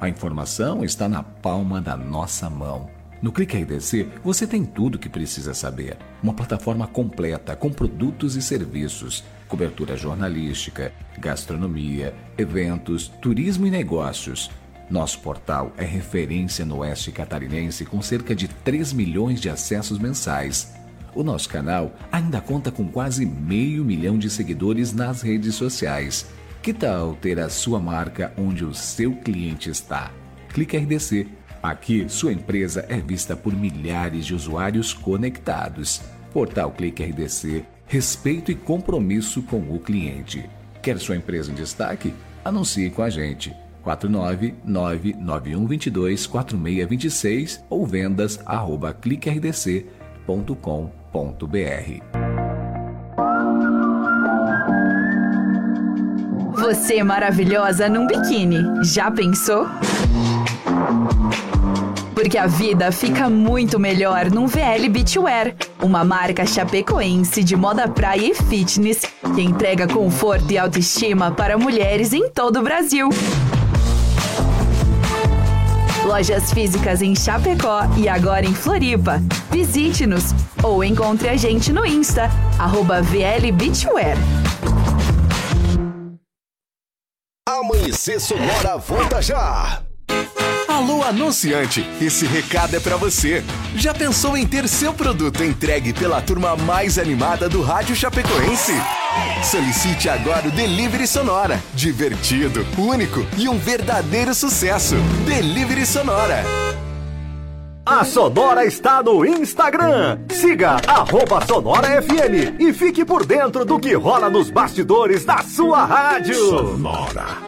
A informação está na palma da nossa mão. No Clique RDC você tem tudo o que precisa saber. Uma plataforma completa com produtos e serviços, cobertura jornalística, gastronomia, eventos, turismo e negócios. Nosso portal é referência no Oeste Catarinense com cerca de 3 milhões de acessos mensais. O nosso canal ainda conta com quase meio milhão de seguidores nas redes sociais. Que tal ter a sua marca onde o seu cliente está? Clique RDC. Aqui, sua empresa é vista por milhares de usuários conectados. Portal Clique RDC. Respeito e compromisso com o cliente. Quer sua empresa em destaque? Anuncie com a gente. 499-9122-4626 ou vendas arroba cliquerdc.com.br. Você é maravilhosa num biquíni. Já pensou? Porque a vida fica muito melhor num VL Beachwear, uma marca chapecoense de moda praia e fitness que entrega conforto e autoestima para mulheres em todo o Brasil. Lojas físicas em Chapecó e agora em Floripa. Visite-nos ou encontre a gente no Insta, arroba VL Beachwear. Amanhecer Sonora volta já! Alô, anunciante! Esse recado é para você. Já pensou em ter seu produto entregue pela turma mais animada do Rádio Chapecoense? Solicite agora o Delivery Sonora. Divertido, único e um verdadeiro sucesso. Delivery Sonora. A Sonora está no Instagram. Siga arroba Sonora FM e fique por dentro do que rola nos bastidores da sua rádio. Sonora.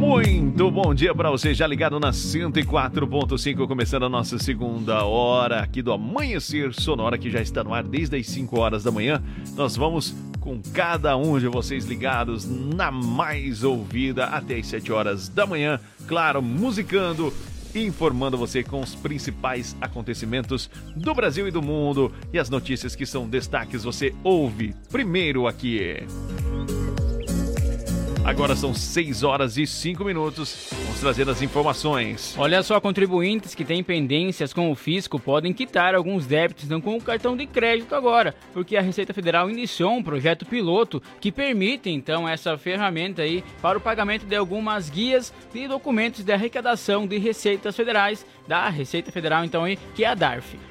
Muito bom dia para você, já ligado na 104.5, começando a nossa segunda hora aqui do Amanhecer Sonora, que já está no ar desde as 5 horas da manhã. Nós vamos com cada um de vocês ligados na mais ouvida até as 7 horas da manhã, claro, musicando informando você com os principais acontecimentos do Brasil e do mundo e as notícias que são destaques você ouve primeiro aqui. Agora são 6 horas e 5 minutos. Vamos trazer as informações. Olha só, contribuintes que têm pendências com o fisco podem quitar alguns débitos não com o cartão de crédito agora, porque a Receita Federal iniciou um projeto piloto que permite então essa ferramenta aí para o pagamento de algumas guias e documentos de arrecadação de receitas federais da Receita Federal então aí, que é a DARF.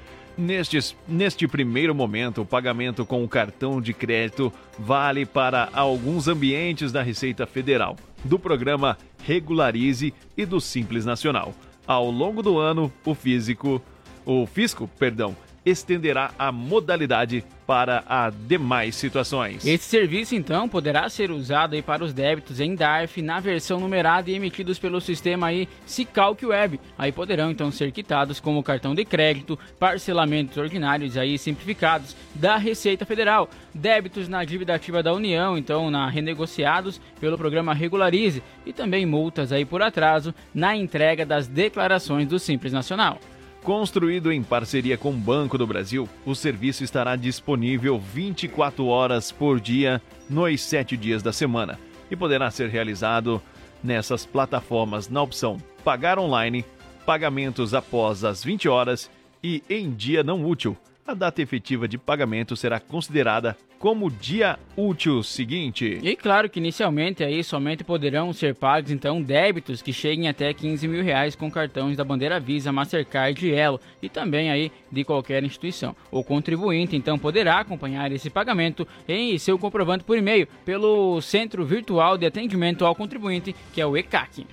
Neste primeiro momento, o pagamento com o cartão de crédito vale para alguns ambientes da Receita Federal, do programa Regularize e do Simples Nacional. Ao longo do ano, o físico, o fisco, perdão, estenderá a modalidade para as demais situações. Esse serviço, então, poderá ser usado aí para os débitos em DARF na versão numerada e emitidos pelo sistema aí Cicalc Web. Aí poderão, então, ser quitados como cartão de crédito, parcelamentos ordinários aí simplificados da Receita Federal, débitos na dívida ativa da União, então, na renegociados pelo programa Regularize e também multas aí por atraso na entrega das declarações do Simples Nacional. Construído em parceria com o Banco do Brasil, o serviço estará disponível 24 horas por dia, nos 7 dias da semana, e poderá ser realizado nessas plataformas na opção Pagar Online, Pagamentos após as 20 horas e em dia não útil. A data efetiva de pagamento será considerada como dia útil seguinte. E claro que inicialmente aí somente poderão ser pagos então débitos que cheguem até 15 mil reais com cartões da bandeira Visa, Mastercard e Elo e também aí de qualquer instituição. O contribuinte então poderá acompanhar esse pagamento em seu comprovante por e-mail pelo Centro Virtual de Atendimento ao Contribuinte, que é o ECAC.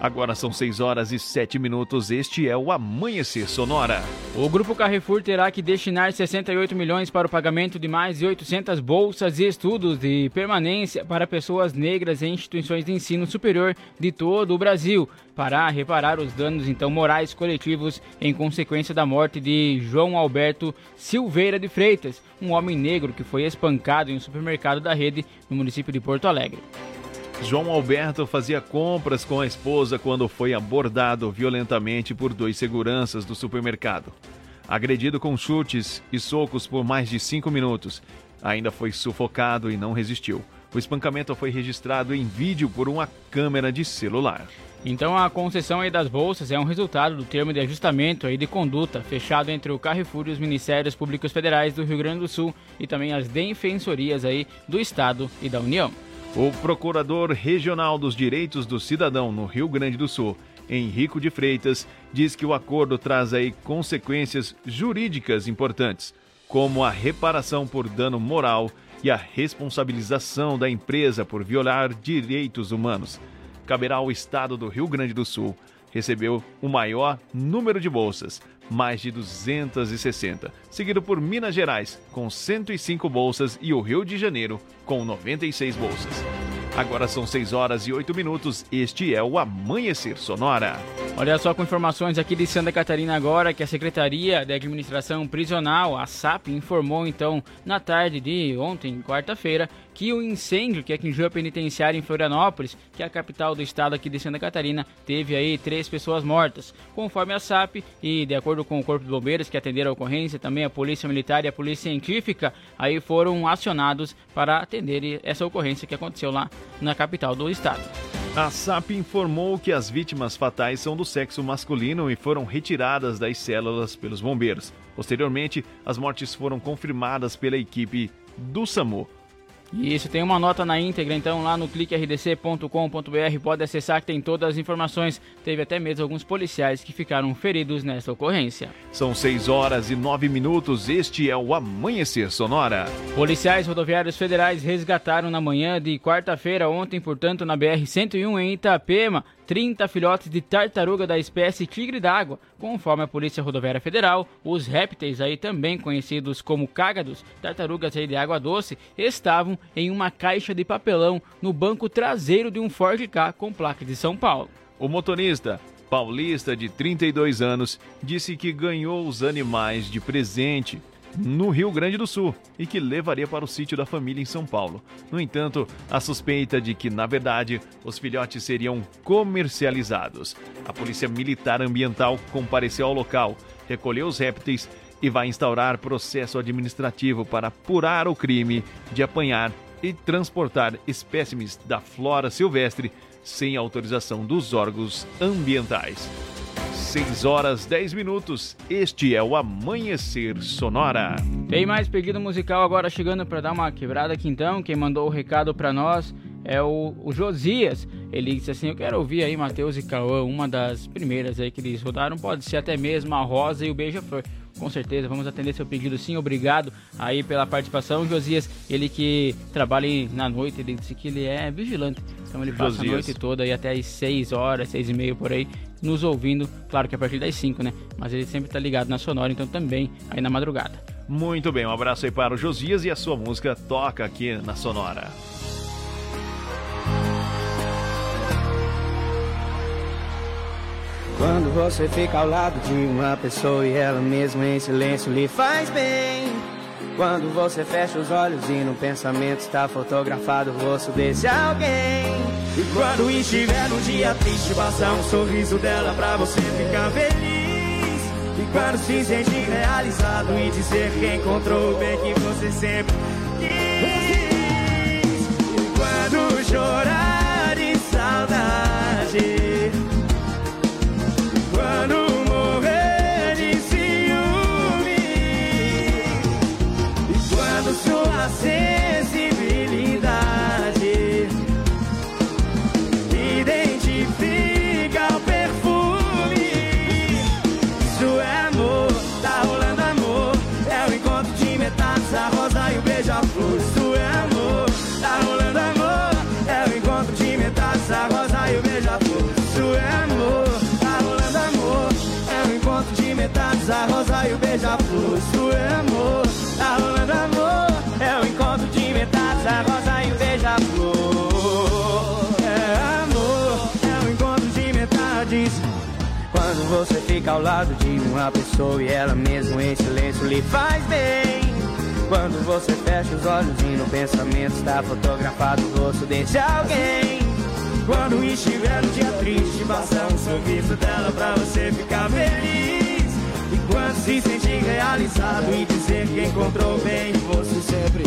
Agora são 6 horas e 7 minutos. Este é o Amanhecer Sonora. O Grupo Carrefour terá que destinar 68 milhões para o pagamento de mais de 800 bolsas e estudos de permanência para pessoas negras em instituições de ensino superior de todo o Brasil, para reparar os danos então morais coletivos em consequência da morte de João Alberto Silveira de Freitas, um homem negro que foi espancado em um supermercado da rede no município de Porto Alegre. João Alberto fazia compras com a esposa quando foi abordado violentamente por dois seguranças do supermercado. Agredido com chutes e socos por mais de cinco minutos, ainda foi sufocado e não resistiu. O espancamento foi registrado em vídeo por uma câmera de celular. Então a concessão aí das bolsas é um resultado do termo de ajustamento aí de conduta fechado entre o Carrefour e os Ministérios Públicos Federais do Rio Grande do Sul e também as defensorias aí do Estado e da União. O Procurador Regional dos Direitos do Cidadão no Rio Grande do Sul, Henrico de Freitas, diz que o acordo traz aí consequências jurídicas importantes, como a reparação por dano moral e a responsabilização da empresa por violar direitos humanos. Caberá ao Estado do Rio Grande do Sul recebeu o maior número de bolsas, mais de 260, seguido por Minas Gerais, com 105 bolsas, e o Rio de Janeiro, com 96 bolsas. Agora são 6 horas e 8 minutos. Este é o Amanhecer Sonora. Olha só com informações aqui de Santa Catarina agora que a Secretaria de Administração Prisional, a SAP, informou então na tarde de ontem, quarta-feira, que o incêndio que atingiu a penitenciária em Florianópolis, que é a capital do estado aqui de Santa Catarina, teve aí três pessoas mortas. Conforme a SAP e de acordo com o Corpo de Bombeiros que atenderam a ocorrência, também a Polícia Militar e a Polícia Científica, aí foram acionados para atender essa ocorrência que aconteceu lá na capital do estado. A SAP informou que as vítimas fatais são do sexo masculino e foram retiradas das células pelos bombeiros. Posteriormente, as mortes foram confirmadas pela equipe do SAMU. Isso, tem uma nota na íntegra, então lá no cliquerdc.com.br pode acessar que tem todas as informações. Teve até mesmo alguns policiais que ficaram feridos nessa ocorrência. São 6 horas e 9 minutos. Este é o Amanhecer Sonora. Policiais rodoviários federais resgataram na manhã de quarta-feira, ontem, portanto, na BR-101 em Itapema, 30 filhotes de tartaruga da espécie tigre d'água. Conforme a Polícia Rodoviária Federal, os répteis aí também conhecidos como cágados, tartarugas aí de água doce, estavam em uma caixa de papelão no banco traseiro de um Ford K com placa de São Paulo. O motorista, paulista de 32 anos, disse que ganhou os animais de presente no Rio Grande do Sul e que levaria para o sítio da família em São Paulo. No entanto, a suspeita de que, na verdade, os filhotes seriam comercializados. A Polícia Militar Ambiental compareceu ao local, recolheu os répteis e vai instaurar processo administrativo para apurar o crime de apanhar e transportar espécimes da flora silvestre sem autorização dos órgãos ambientais. 6 horas 10 minutos. Este é o Amanhecer Sonora. Tem mais pedido musical agora chegando para dar uma quebrada aqui então. Quem mandou o recado para nós é o, o, Josias. Ele disse assim: Eu quero ouvir aí Matheus e Cauã, uma das primeiras aí que eles rodaram. Pode ser até mesmo a Rosa e o Beija-Flor. Com certeza, vamos atender seu pedido sim. Obrigado aí pela participação. Josias, ele que trabalha na noite, ele disse que ele é vigilante. Então ele passa Josias. a noite toda aí até as 6 horas, 6 e meia por aí, nos ouvindo. Claro que a partir das 5, né? Mas ele sempre tá ligado na Sonora, então também aí na madrugada. Muito bem, um abraço aí para o Josias e a sua música toca aqui na Sonora. Quando você fica ao lado de uma pessoa e ela mesma em silêncio lhe faz bem. Quando você fecha os olhos e no pensamento está fotografado o rosto desse alguém. E quando estiver num dia triste, basta um sorriso dela pra você ficar feliz. E quando se sentir realizado e dizer que encontrou o bem que você sempre quis. E quando chorar você fica ao lado de uma pessoa e ela mesmo em silêncio lhe faz bem. Quando você fecha os olhos e no pensamento está fotografado o rosto desse alguém. Quando estiver no dia triste, basta um sorriso dela pra você ficar feliz. E quando se sentir realizado e dizer que encontrou bem, você sempre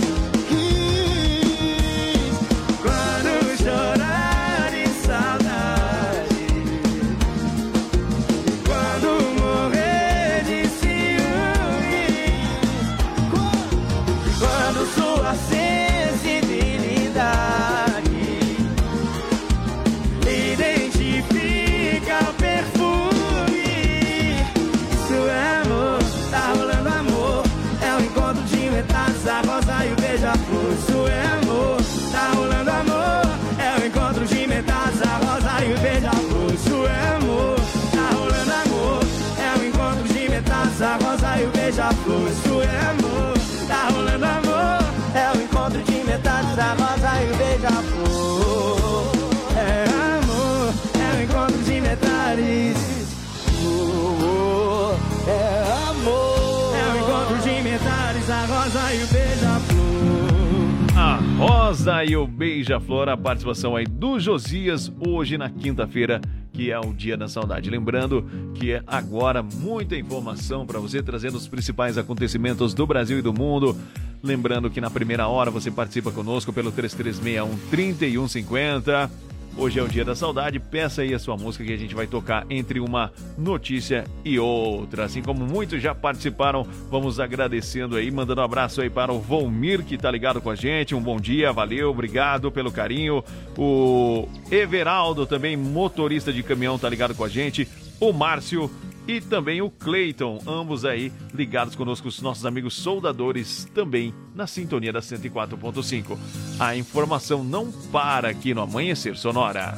O Beija-Flor, a participação aí do Josias hoje na quinta-feira, que é o Dia da Saudade. Lembrando que é agora muita informação para você, trazendo os principais acontecimentos do Brasil e do mundo. Lembrando que na primeira hora você participa conosco pelo 3361 3150. Hoje é o dia da saudade. Peça aí a sua música que a gente vai tocar entre uma notícia e outra. Assim como muitos já participaram, vamos agradecendo aí, mandando um abraço aí para o Volmir que tá ligado com a gente. Um bom dia, valeu, obrigado pelo carinho. O Everaldo também, motorista de caminhão, tá ligado com a gente. O Márcio e também o Clayton, ambos aí ligados conosco, os nossos amigos soldadores, também na sintonia da 104.5. A informação não para aqui no Amanhecer Sonora.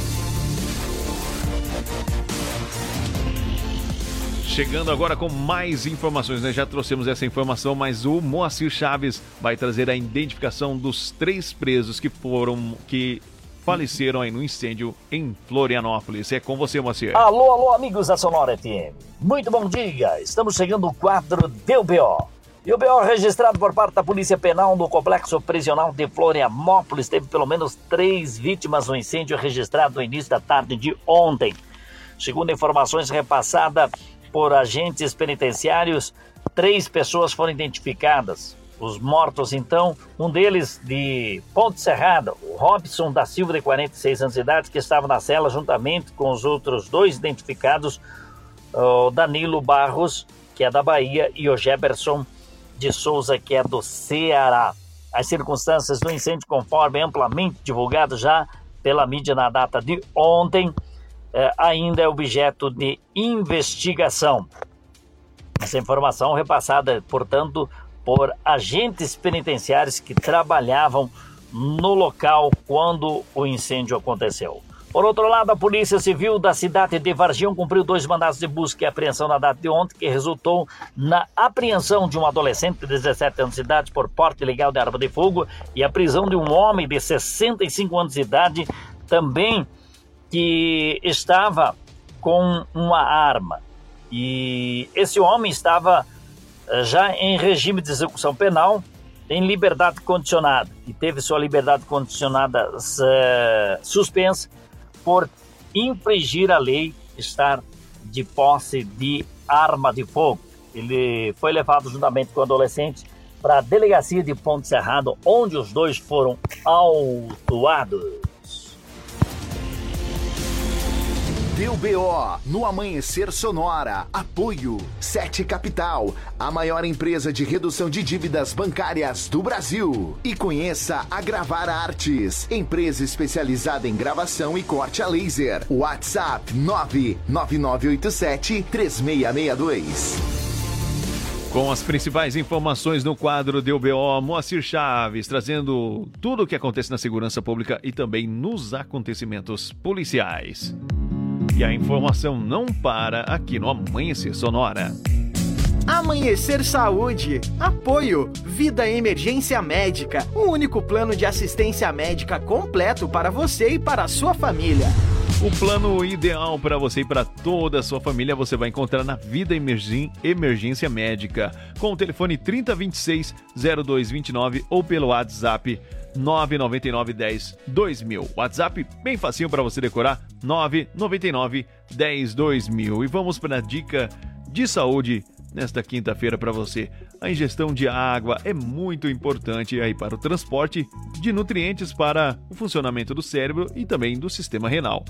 Chegando agora com mais informações, né? Já trouxemos essa informação, mas o Moacir Chaves vai trazer a identificação dos três presos que foram que faleceram aí no incêndio em Florianópolis. É com você, Moacir. Alô, alô, amigos da Sonora FM. Muito bom dia. Estamos chegando no quadro Deu BO. E o BO registrado por parte da Polícia Penal no Complexo Prisional de Florianópolis teve pelo menos três vítimas no incêndio registrado no início da tarde de ontem. Segundo informações repassadas por agentes penitenciários, três pessoas foram identificadas. Os mortos, então, um deles de Ponte Serrada, o Robson da Silva, de 46 anos de idade, que estava na cela juntamente com os outros dois identificados, o Danilo Barros, que é da Bahia, e o Jefferson de Souza, que é do Ceará. As circunstâncias do incêndio, conforme amplamente divulgado já pela mídia na data de ontem, eh, ainda é objeto de investigação. Essa informação repassada, portanto, por agentes penitenciários que trabalhavam no local quando o incêndio aconteceu. Por outro lado, a Polícia Civil da cidade de Vargião cumpriu dois mandados de busca e apreensão na data de ontem, que resultou na apreensão de um adolescente de 17 anos de idade por porte ilegal de arma de fogo e a prisão de um homem de 65 anos de idade, também que estava com uma arma. E esse homem estava eh, já em regime de execução penal, em liberdade condicionada, e teve sua liberdade condicionada eh, suspensa por infringir a lei, estar de posse de arma de fogo. Ele foi levado juntamente com o adolescente para a delegacia de Ponte Serrado, onde os dois foram autuados. Deu BO no Amanhecer Sonora. Apoio 7 Capital, a maior empresa de redução de dívidas bancárias do Brasil. E conheça a Gravar Artes, empresa especializada em gravação e corte a laser. WhatsApp 99987 3662. Com as principais informações no quadro Deu BO, Moacir Chaves, trazendo tudo o que acontece na segurança pública e também nos acontecimentos policiais. E a informação não para aqui no Amanhecer Sonora. Amanhecer Saúde. Apoio. Vida Emergência Médica. O único plano de assistência médica completo para você e para a sua família. O plano ideal para você e para toda a sua família você vai encontrar na Vida Emergin- Emergência Médica, com o telefone 3026 0229 ou pelo WhatsApp 999 10 2000. WhatsApp bem facinho para você decorar, 999 10 2000. E vamos para a dica de saúde nesta quinta-feira para você. A ingestão de água é muito importante aí para o transporte de nutrientes para o funcionamento do cérebro e também do sistema renal.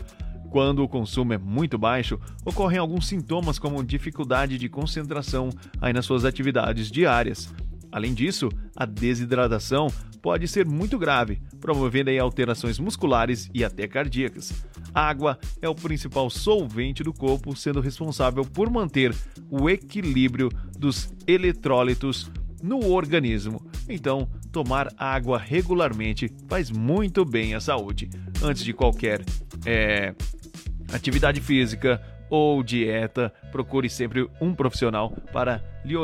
Quando o consumo é muito baixo, ocorrem alguns sintomas como dificuldade de concentração aí nas suas atividades diárias. Além disso, a desidratação pode ser muito grave, promovendo alterações musculares e até cardíacas. A água é o principal solvente do corpo, sendo responsável por manter o equilíbrio dos eletrólitos no organismo. Então, tomar água regularmente faz muito bem à saúde. Antes de qualquer é, atividade física ou dieta, procure sempre um profissional para lhe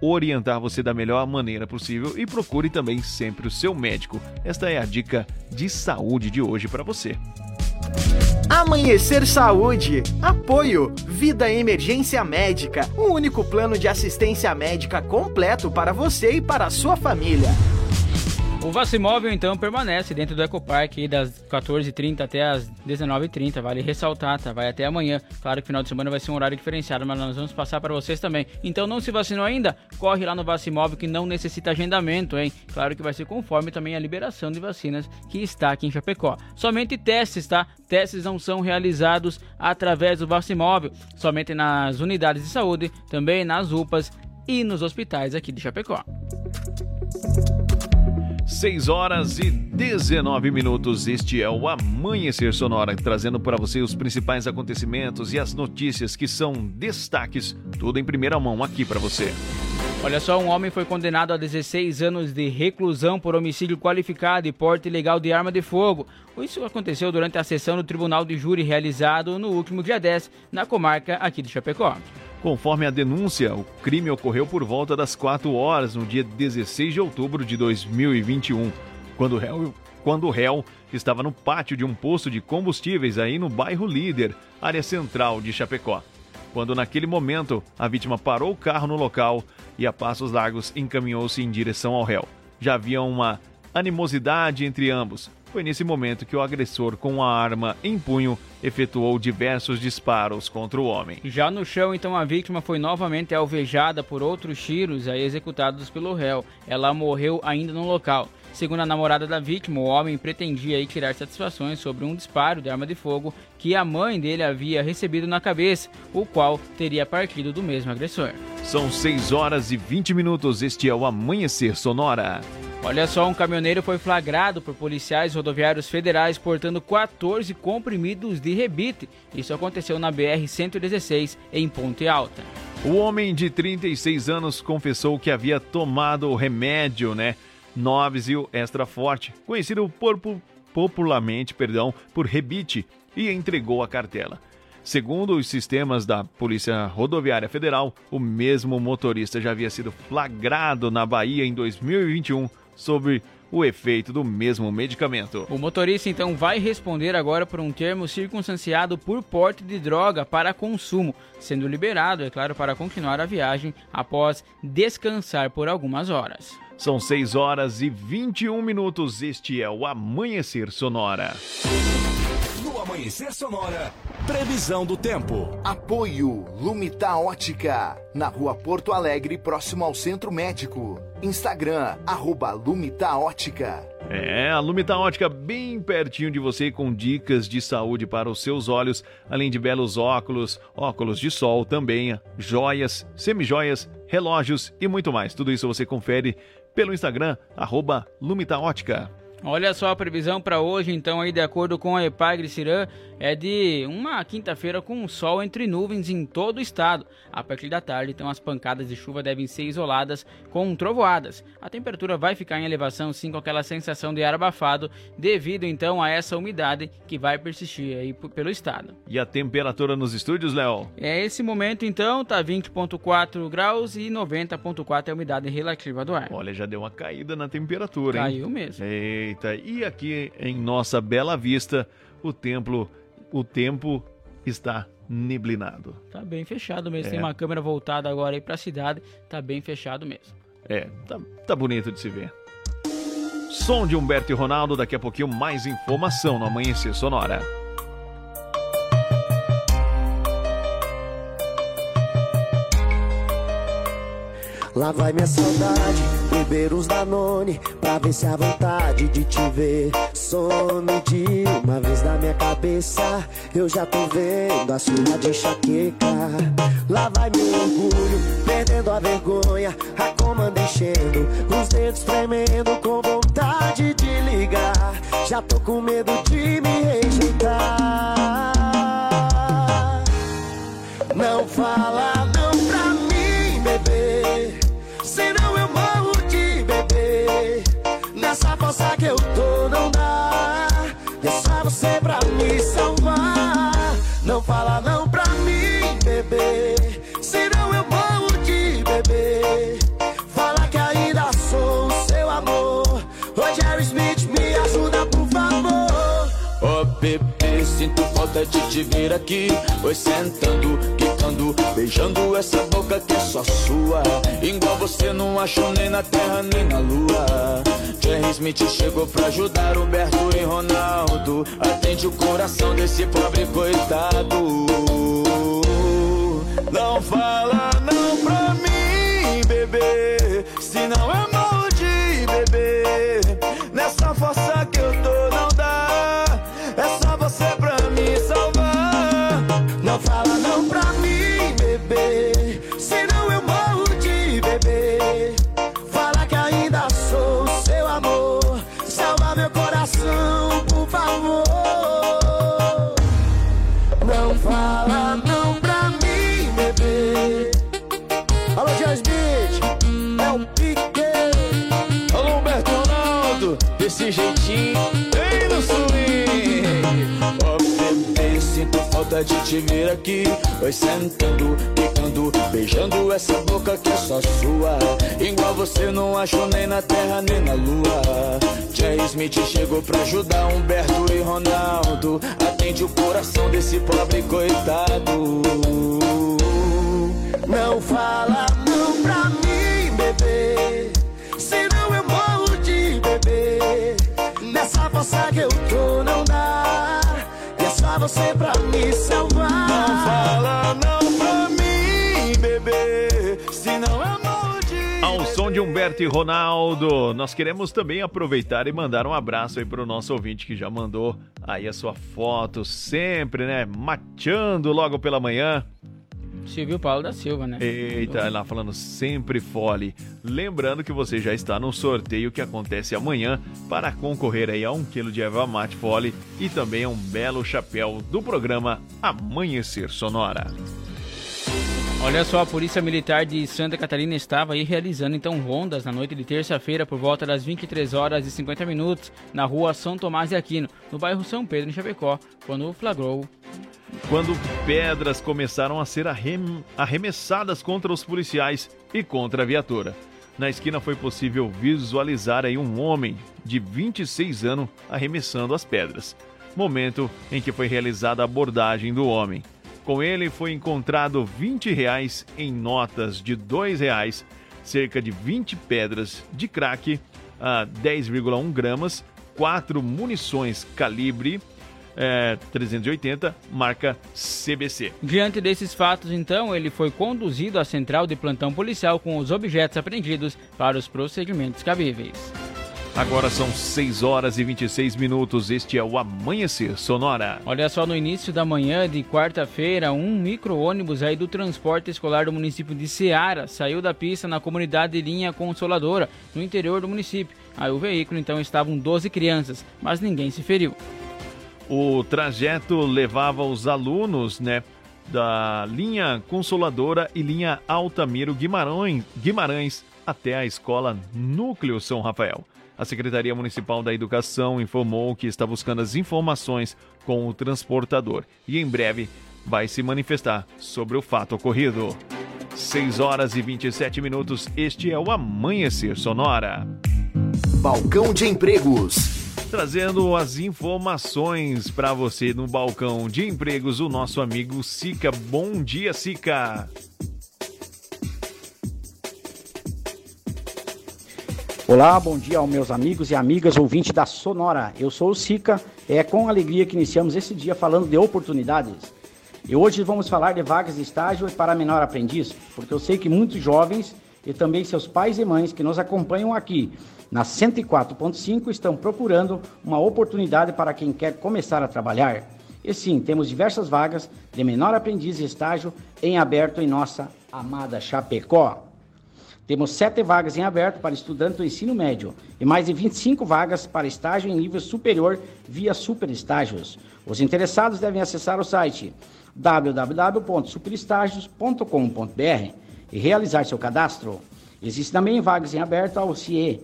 orientar você da melhor maneira possível e procure também sempre o seu médico. Esta é a dica de saúde de hoje para você. Amanhecer Saúde. Apoio. Vida Emergência Médica. O único plano de assistência médica completo para você e para a sua família. O Vacimóvel, então, permanece dentro do Ecopark das 14h30 até as 19h30. Vale ressaltar, tá? Vai até amanhã. Claro que final de semana vai ser um horário diferenciado, mas nós vamos passar para vocês também. Então, não se vacinou ainda? Corre lá no Vacimóvel que não necessita agendamento, hein? Claro que vai ser conforme também a liberação de vacinas que está aqui em Chapecó. Somente testes, tá? Testes não são realizados através do Vacimóvel, somente nas unidades de saúde, também nas UPAs e nos hospitais aqui de Chapecó. 6 horas e 19 minutos. Este é o Amanhecer Sonora, trazendo para você os principais acontecimentos e as notícias que são destaques, tudo em primeira mão aqui para você. Olha só, um homem foi condenado a 16 anos de reclusão por homicídio qualificado e porte ilegal de arma de fogo. Isso aconteceu durante a sessão do Tribunal de Júri realizado no último dia 10, na comarca aqui de Chapecó. Conforme a denúncia, o crime ocorreu por volta das 4 horas no dia 16 de outubro de 2021, quando o réu, quando o réu estava no pátio de um posto de combustíveis aí no bairro Líder, área central de Chapecó. Quando naquele momento a vítima parou o carro no local e a passos largos encaminhou-se em direção ao réu. Já havia uma animosidade entre ambos. Foi nesse momento que o agressor, com a arma em punho, efetuou diversos disparos contra o homem. Já no chão, então, a vítima foi novamente alvejada por outros tiros aí executados pelo réu. Ela morreu ainda no local. Segundo a namorada da vítima, o homem pretendia aí tirar satisfações sobre um disparo de arma de fogo que a mãe dele havia recebido na cabeça, o qual teria partido do mesmo agressor. São 6 horas e 20 minutos. Este é o Amanhecer Sonora. Olha só, um caminhoneiro foi flagrado por policiais rodoviários federais portando 14 comprimidos de rebite. Isso aconteceu na BR-116, em Ponte Alta. O homem de 36 anos confessou que havia tomado o remédio, né? Novizil Extra Forte, conhecido por, popularmente perdão, por rebite, e entregou a cartela. Segundo os sistemas da Polícia Rodoviária Federal, o mesmo motorista já havia sido flagrado na Bahia em 2021 sobre o efeito do mesmo medicamento. O motorista então vai responder agora por um termo circunstanciado por porte de droga para consumo, sendo liberado, é claro, para continuar a viagem após descansar por algumas horas. São 6 horas e 21 minutos. Este é o Amanhecer Sonora. No Amanhecer Sonora, previsão do tempo. Apoio Lumita Ótica, na rua Porto Alegre, próximo ao Centro Médico. Instagram, arroba Lumita Ótica. É, a Lumita Ótica bem pertinho de você com dicas de saúde para os seus olhos, além de belos óculos, óculos de sol também, joias, semijoias, relógios e muito mais. Tudo isso você confere pelo Instagram, arroba Lumita Ótica. Olha só a previsão para hoje, então, aí de acordo com a Epagre Cirã, é de uma quinta-feira com sol entre nuvens em todo o estado. A partir da tarde, então, as pancadas de chuva devem ser isoladas com trovoadas. A temperatura vai ficar em elevação, sim, com aquela sensação de ar abafado, devido então a essa umidade que vai persistir aí pelo estado. E a temperatura nos estúdios, Léo? É esse momento, então, tá 20,4 graus e 90,4 é a umidade relativa do ar. Olha, já deu uma caída na temperatura, hein? Caiu mesmo. E aqui em nossa Bela Vista, o templo o tempo está neblinado. Tá bem fechado mesmo. É. Tem uma câmera voltada agora aí pra cidade. Tá bem fechado mesmo. É, tá, tá bonito de se ver. Som de Humberto e Ronaldo, daqui a pouquinho mais informação no Amanhecer Sonora. Lá vai minha saudade, beber uns Danone Pra ver se a vontade de te ver some de uma vez na minha cabeça. Eu já tô vendo a sua de enxaqueca. Lá vai meu orgulho, perdendo a vergonha. A comanda enchendo, os dedos tremendo Com vontade de ligar. Já tô com medo de me rejeitar favor Ô bebê, sinto falta de te ver aqui Oi sentando, quicando beijando essa boca que é só sua. Igual você não achou nem na terra nem na lua. Jerry Smith chegou pra ajudar Roberto e Ronaldo. Atende o coração desse pobre coitado. Não fala não pra mim, bebê. Se não é mal de bebê. Nessa força que desse jeitinho, bem no swing. Ó, bebê, sinto falta de te ver aqui. Vai sentando, picando, beijando essa boca que é só sua. Igual você não achou nem na terra nem na lua. Jerry Smith chegou pra ajudar Humberto e Ronaldo. Atende o coração desse pobre coitado. Não fala não pra mim, bebê. Senão eu morro. Que eu tô, não dá. E é só você pra me salvar. Não fala não pra mim, bebê. Se não é de Ao som de Humberto e Ronaldo, nós queremos também aproveitar e mandar um abraço aí para o nosso ouvinte que já mandou aí a sua foto, sempre, né? Mateando logo pela manhã. Silvio Paulo da Silva, né? Eita, lá falando sempre fole. Lembrando que você já está no sorteio que acontece amanhã para concorrer aí a um quilo de erva mate fole e também a um belo chapéu do programa Amanhecer Sonora. Olha só, a Polícia Militar de Santa Catarina estava aí realizando então rondas na noite de terça-feira por volta das 23 horas e 50 minutos na rua São Tomás de Aquino, no bairro São Pedro, em Chapecó, quando flagrou Quando pedras começaram a ser arrem- arremessadas contra os policiais e contra a viatura. Na esquina foi possível visualizar aí um homem de 26 anos arremessando as pedras. Momento em que foi realizada a abordagem do homem. Com ele foi encontrado 20 reais em notas de 2 reais, cerca de 20 pedras de crack a 10,1 gramas, quatro munições calibre eh, 380, marca CBC. Diante desses fatos, então, ele foi conduzido à central de plantão policial com os objetos apreendidos para os procedimentos cabíveis. Agora são 6 horas e 26 minutos. Este é o Amanhecer Sonora. Olha só, no início da manhã de quarta-feira, um micro-ônibus aí do transporte escolar do município de Ceará saiu da pista na comunidade Linha Consoladora, no interior do município. Aí o veículo então estavam 12 crianças, mas ninguém se feriu. O trajeto levava os alunos, né, da linha Consoladora e linha Altamiro Guimarães, Guimarães até a escola Núcleo São Rafael. A Secretaria Municipal da Educação informou que está buscando as informações com o transportador e em breve vai se manifestar sobre o fato ocorrido. 6 horas e 27 minutos, este é o Amanhecer Sonora. Balcão de empregos. Trazendo as informações para você no balcão de empregos, o nosso amigo Sica. Bom dia, Sica. Olá, bom dia aos meus amigos e amigas ouvintes da Sonora. Eu sou o Sica. É com alegria que iniciamos esse dia falando de oportunidades. E hoje vamos falar de vagas de estágio para menor aprendiz, porque eu sei que muitos jovens e também seus pais e mães que nos acompanham aqui na 104.5 estão procurando uma oportunidade para quem quer começar a trabalhar. E sim, temos diversas vagas de menor aprendiz e estágio em aberto em nossa amada Chapecó. Temos sete vagas em aberto para estudantes do ensino médio e mais de 25 vagas para estágio em nível superior via superestágios. Os interessados devem acessar o site www.superestágios.com.br e realizar seu cadastro. Existem também vagas em aberto ao CIE.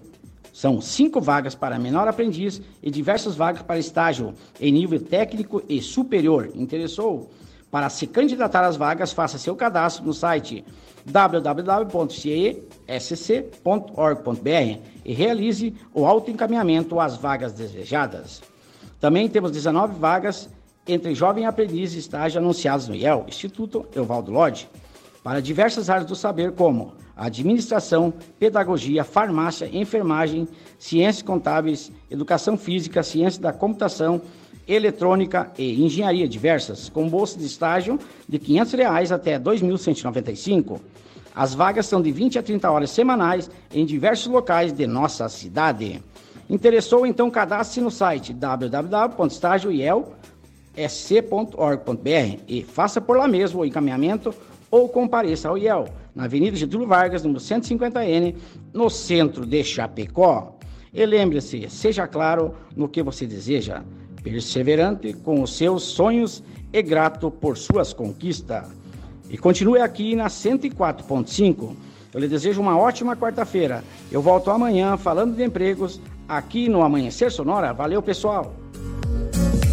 São cinco vagas para menor aprendiz e diversas vagas para estágio em nível técnico e superior. Interessou? Para se candidatar às vagas, faça seu cadastro no site www.ciescc.org.br e realize o autoencaminhamento às vagas desejadas. Também temos 19 vagas entre jovem aprendiz e estágio anunciados no IEL, Instituto Evaldo Lodge, para diversas áreas do saber como administração, pedagogia, farmácia, enfermagem, ciências contábeis, educação física, ciência da computação, eletrônica e engenharia diversas, com bolsa de estágio de 500 reais até R$ 2.195. As vagas são de 20 a 30 horas semanais em diversos locais de nossa cidade. Interessou? Então cadastre-se no site www.estagioiel.sc.org.br e faça por lá mesmo o encaminhamento ou compareça ao IEL, na Avenida Getúlio Vargas, número 150N, no centro de Chapecó. E lembre-se, seja claro no que você deseja, perseverante com os seus sonhos e grato por suas conquistas. E continue aqui na 104.5. Eu lhe desejo uma ótima quarta-feira. Eu volto amanhã falando de empregos aqui no Amanhecer Sonora. Valeu, pessoal!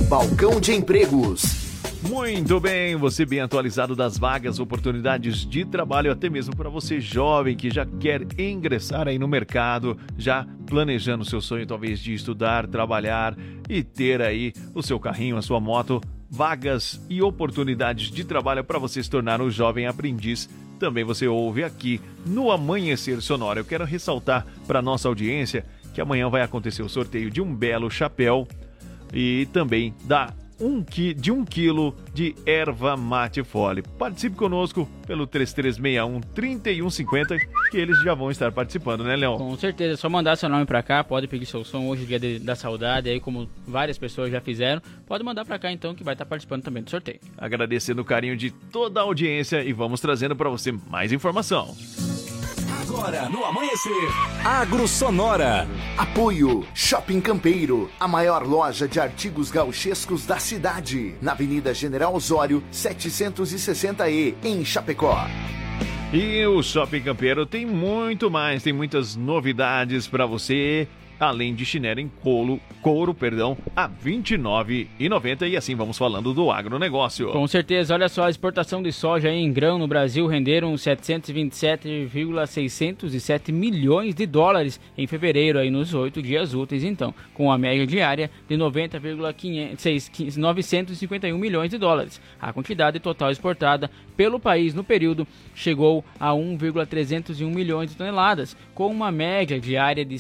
Balcão de Empregos. Muito bem, você bem atualizado das vagas, oportunidades de trabalho, até mesmo para você jovem que já quer ingressar aí no mercado, já planejando seu sonho talvez de estudar, trabalhar e ter aí o seu carrinho, a sua moto, vagas e oportunidades de trabalho para você se tornar um jovem aprendiz. Também você ouve aqui no Amanhecer Sonora. Eu quero ressaltar para nossa audiência que amanhã vai acontecer o sorteio de um belo chapéu e também da um qui de um quilo de erva mate fole. Participe conosco pelo 3361-3150, que eles já vão estar participando, né, Leão? Com certeza, é só mandar seu nome pra cá, pode pedir seu som hoje, dia de- da saudade, aí como várias pessoas já fizeram, pode mandar pra cá então que vai estar participando também do sorteio. Agradecendo o carinho de toda a audiência e vamos trazendo para você mais informação. Agora no amanhecer, Agro Sonora. Apoio Shopping Campeiro, a maior loja de artigos gauchescos da cidade, na Avenida General Osório, 760E, em Chapecó. E o Shopping Campeiro tem muito mais, tem muitas novidades para você, além de chinelo em couro, couro, perdão, a R$ 29,90 e assim vamos falando do agronegócio. Com certeza, olha só, a exportação de soja em grão no Brasil renderam 727,607 milhões de dólares em fevereiro, aí nos oito dias úteis, então, com a média diária de 90,951 milhões de dólares. A quantidade total exportada pelo país no período chegou a 1,301 milhões de toneladas, com uma média diária de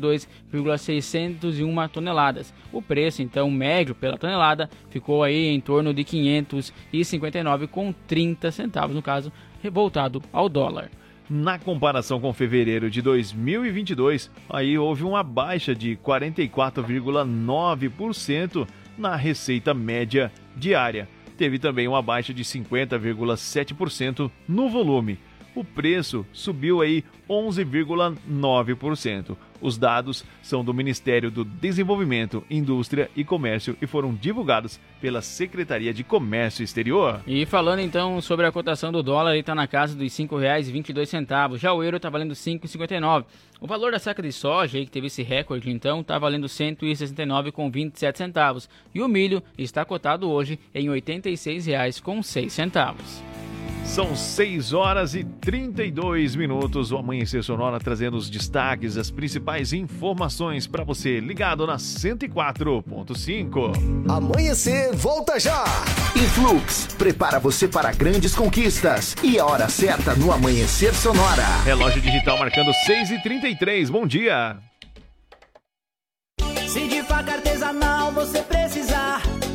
162,601 toneladas. O preço, então, médio pela tonelada ficou aí em torno de 559,30 centavos, no caso, voltado ao dólar. Na comparação com fevereiro de 2022, aí houve uma baixa de 44,9% na receita média diária. Teve também uma baixa de 50,7% no volume. O preço subiu aí 11,9%. Os dados são do Ministério do Desenvolvimento, Indústria e Comércio e foram divulgados pela Secretaria de Comércio Exterior. E falando então sobre a cotação do dólar, ele está na casa dos R$ 5,22. Já o euro está valendo R$ 5,59. O valor da saca de soja, aí, que teve esse recorde, então, está valendo R$ 169,27 centavos. E o milho está cotado hoje em R$ 86,06. São 6 horas e 32 minutos. O Amanhecer Sonora trazendo os destaques, as principais informações para você ligado na 104.5. Amanhecer, volta já! Influx, prepara você para grandes conquistas. E a hora certa no Amanhecer Sonora. Relógio digital marcando 6 e 33 Bom dia! Se de faca artesanal você precisar,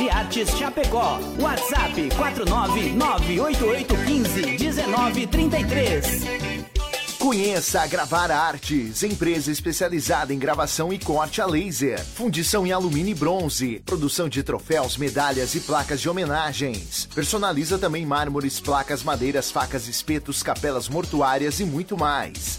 Facas e Artes Chapecó. WhatsApp 49988151933. Conheça a Gravar Artes, empresa especializada em gravação e corte a laser, fundição em alumínio e bronze, produção de troféus, medalhas e placas de homenagens. Personaliza também mármores, placas, madeiras, facas, espetos, capelas mortuárias e muito mais.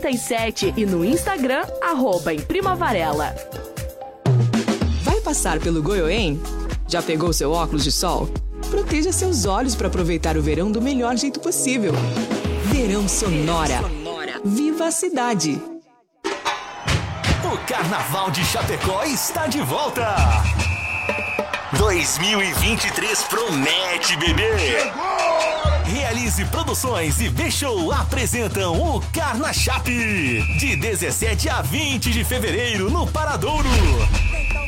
988098337 e no Instagram, arroba em Prima Varela. Vai passar pelo Goiôem? Já pegou seu óculos de sol? Proteja seus olhos para aproveitar o verão do melhor jeito possível. Verão Sonora. Viva a cidade! O Carnaval de Chapecó está de volta! 2023 promete, bebê! Realize Produções e B-Show apresentam o Carna Chape, de 17 a 20 de fevereiro no Paradouro.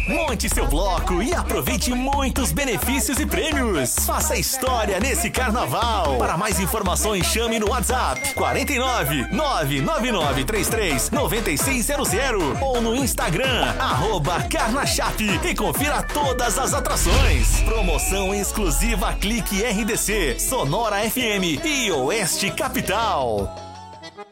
Monte seu bloco e aproveite muitos benefícios e prêmios. Faça história nesse carnaval. Para mais informações, chame no WhatsApp 49 99933 9600 ou no Instagram arroba Carnachape e confira todas as atrações. Promoção exclusiva Clique RDC, Sonora FM e Oeste Capital.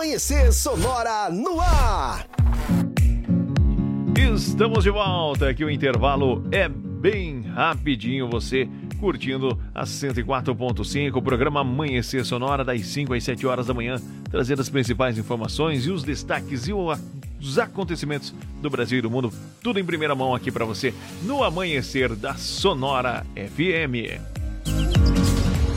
Amanhecer Sonora no ar! Estamos de volta, aqui o intervalo é bem rapidinho, você curtindo a 104.5, o programa Amanhecer Sonora das 5 às 7 horas da manhã, trazendo as principais informações e os destaques e os acontecimentos do Brasil e do mundo, tudo em primeira mão aqui para você no Amanhecer da Sonora FM.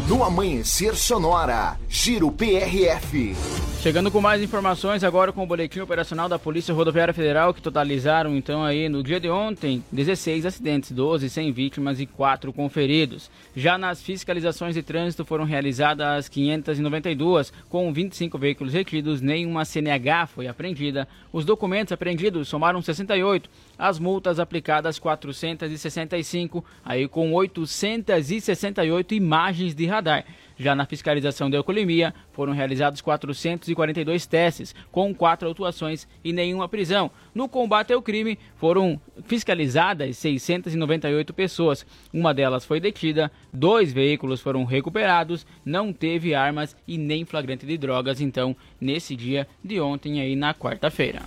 No Amanhecer Sonora, Giro PRF. Chegando com mais informações agora com o boletim operacional da Polícia Rodoviária Federal, que totalizaram então aí no dia de ontem 16 acidentes, 12 sem vítimas e 4 conferidos. Já nas fiscalizações de trânsito foram realizadas 592, com 25 veículos retidos, nenhuma CNH foi apreendida. Os documentos apreendidos somaram 68, as multas aplicadas 465, aí com 868 imagens de radar. Já na fiscalização de alcoolemia, foram realizados 442 testes, com quatro autuações e nenhuma prisão. No combate ao crime, foram fiscalizadas 698 pessoas. Uma delas foi detida, dois veículos foram recuperados, não teve armas e nem flagrante de drogas, então, nesse dia de ontem, aí na quarta-feira.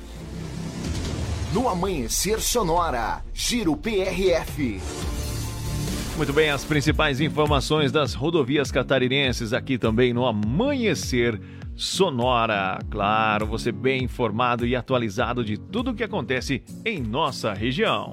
No Amanhecer Sonora, Giro PRF. Muito bem, as principais informações das rodovias catarinenses aqui também no Amanhecer Sonora. Claro, você bem informado e atualizado de tudo o que acontece em nossa região.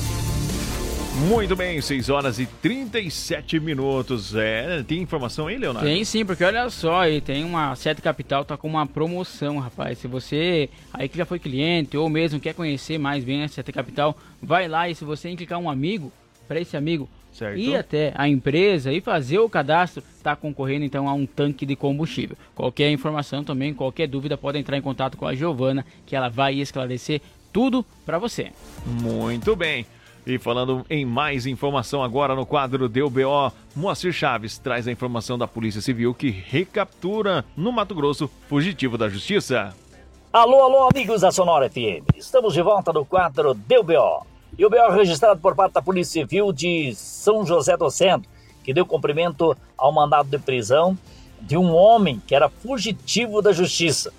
Muito bem, 6 horas e 37 minutos. É, tem informação aí, Leonardo? Tem sim, porque olha só, aí tem uma Sete Capital, tá com uma promoção, rapaz. Se você aí que já foi cliente ou mesmo quer conhecer mais bem a Sete Capital, vai lá e se você indicar um amigo, para esse amigo Certo. ir até a empresa e fazer o cadastro, está concorrendo então a um tanque de combustível. Qualquer informação também, qualquer dúvida, pode entrar em contato com a Giovana, que ela vai esclarecer tudo para você. Muito bem. E falando em mais informação agora no quadro Deu BO, Moacir Chaves traz a informação da Polícia Civil que recaptura no Mato Grosso fugitivo da Justiça. Alô, alô, amigos da Sonora FM. Estamos de volta no quadro Deu BO. E o BO registrado por parte da Polícia Civil de São José do Centro, que deu cumprimento ao mandado de prisão de um homem que era fugitivo da justiça.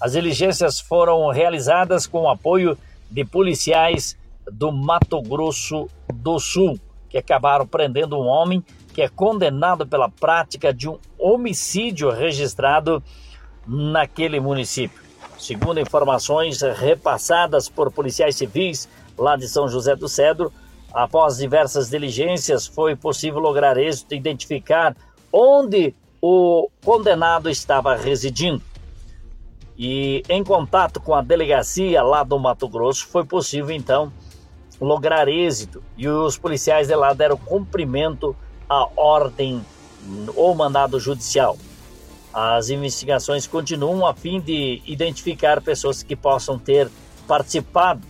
As diligências foram realizadas com o apoio de policiais do Mato Grosso do Sul, que acabaram prendendo um homem que é condenado pela prática de um homicídio registrado naquele município. Segundo informações repassadas por policiais civis lá de São José do Cedro, após diversas diligências foi possível lograr êxito e identificar onde o condenado estava residindo. E em contato com a delegacia lá do Mato Grosso, foi possível então lograr êxito e os policiais de lá deram cumprimento à ordem ou mandado judicial. As investigações continuam a fim de identificar pessoas que possam ter participado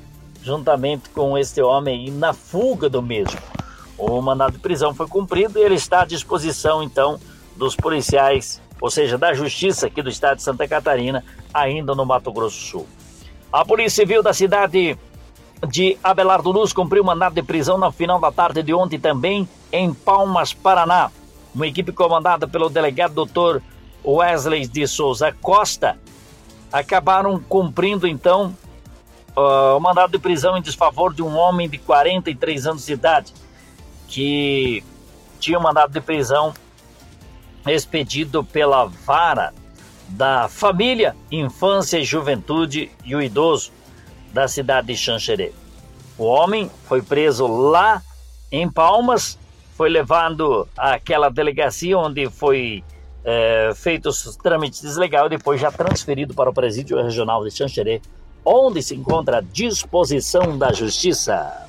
juntamente com este homem na fuga do mesmo. O mandado de prisão foi cumprido e ele está à disposição então dos policiais, ou seja, da justiça aqui do estado de Santa Catarina, ainda no Mato Grosso do Sul. A Polícia Civil da cidade de Abelardo Luz cumpriu mandado de prisão no final da tarde de ontem também em Palmas, Paraná. Uma equipe comandada pelo delegado Dr. Wesley de Souza Costa acabaram cumprindo então uh, o mandado de prisão em desfavor de um homem de 43 anos de idade que tinha um mandado de prisão expedido pela vara da família, infância e juventude e o idoso da cidade de Xanxerê. O homem foi preso lá em Palmas, foi levado àquela delegacia onde foi é, feitos os trâmites legais, depois já transferido para o presídio regional de Xanxerê, onde se encontra à disposição da justiça.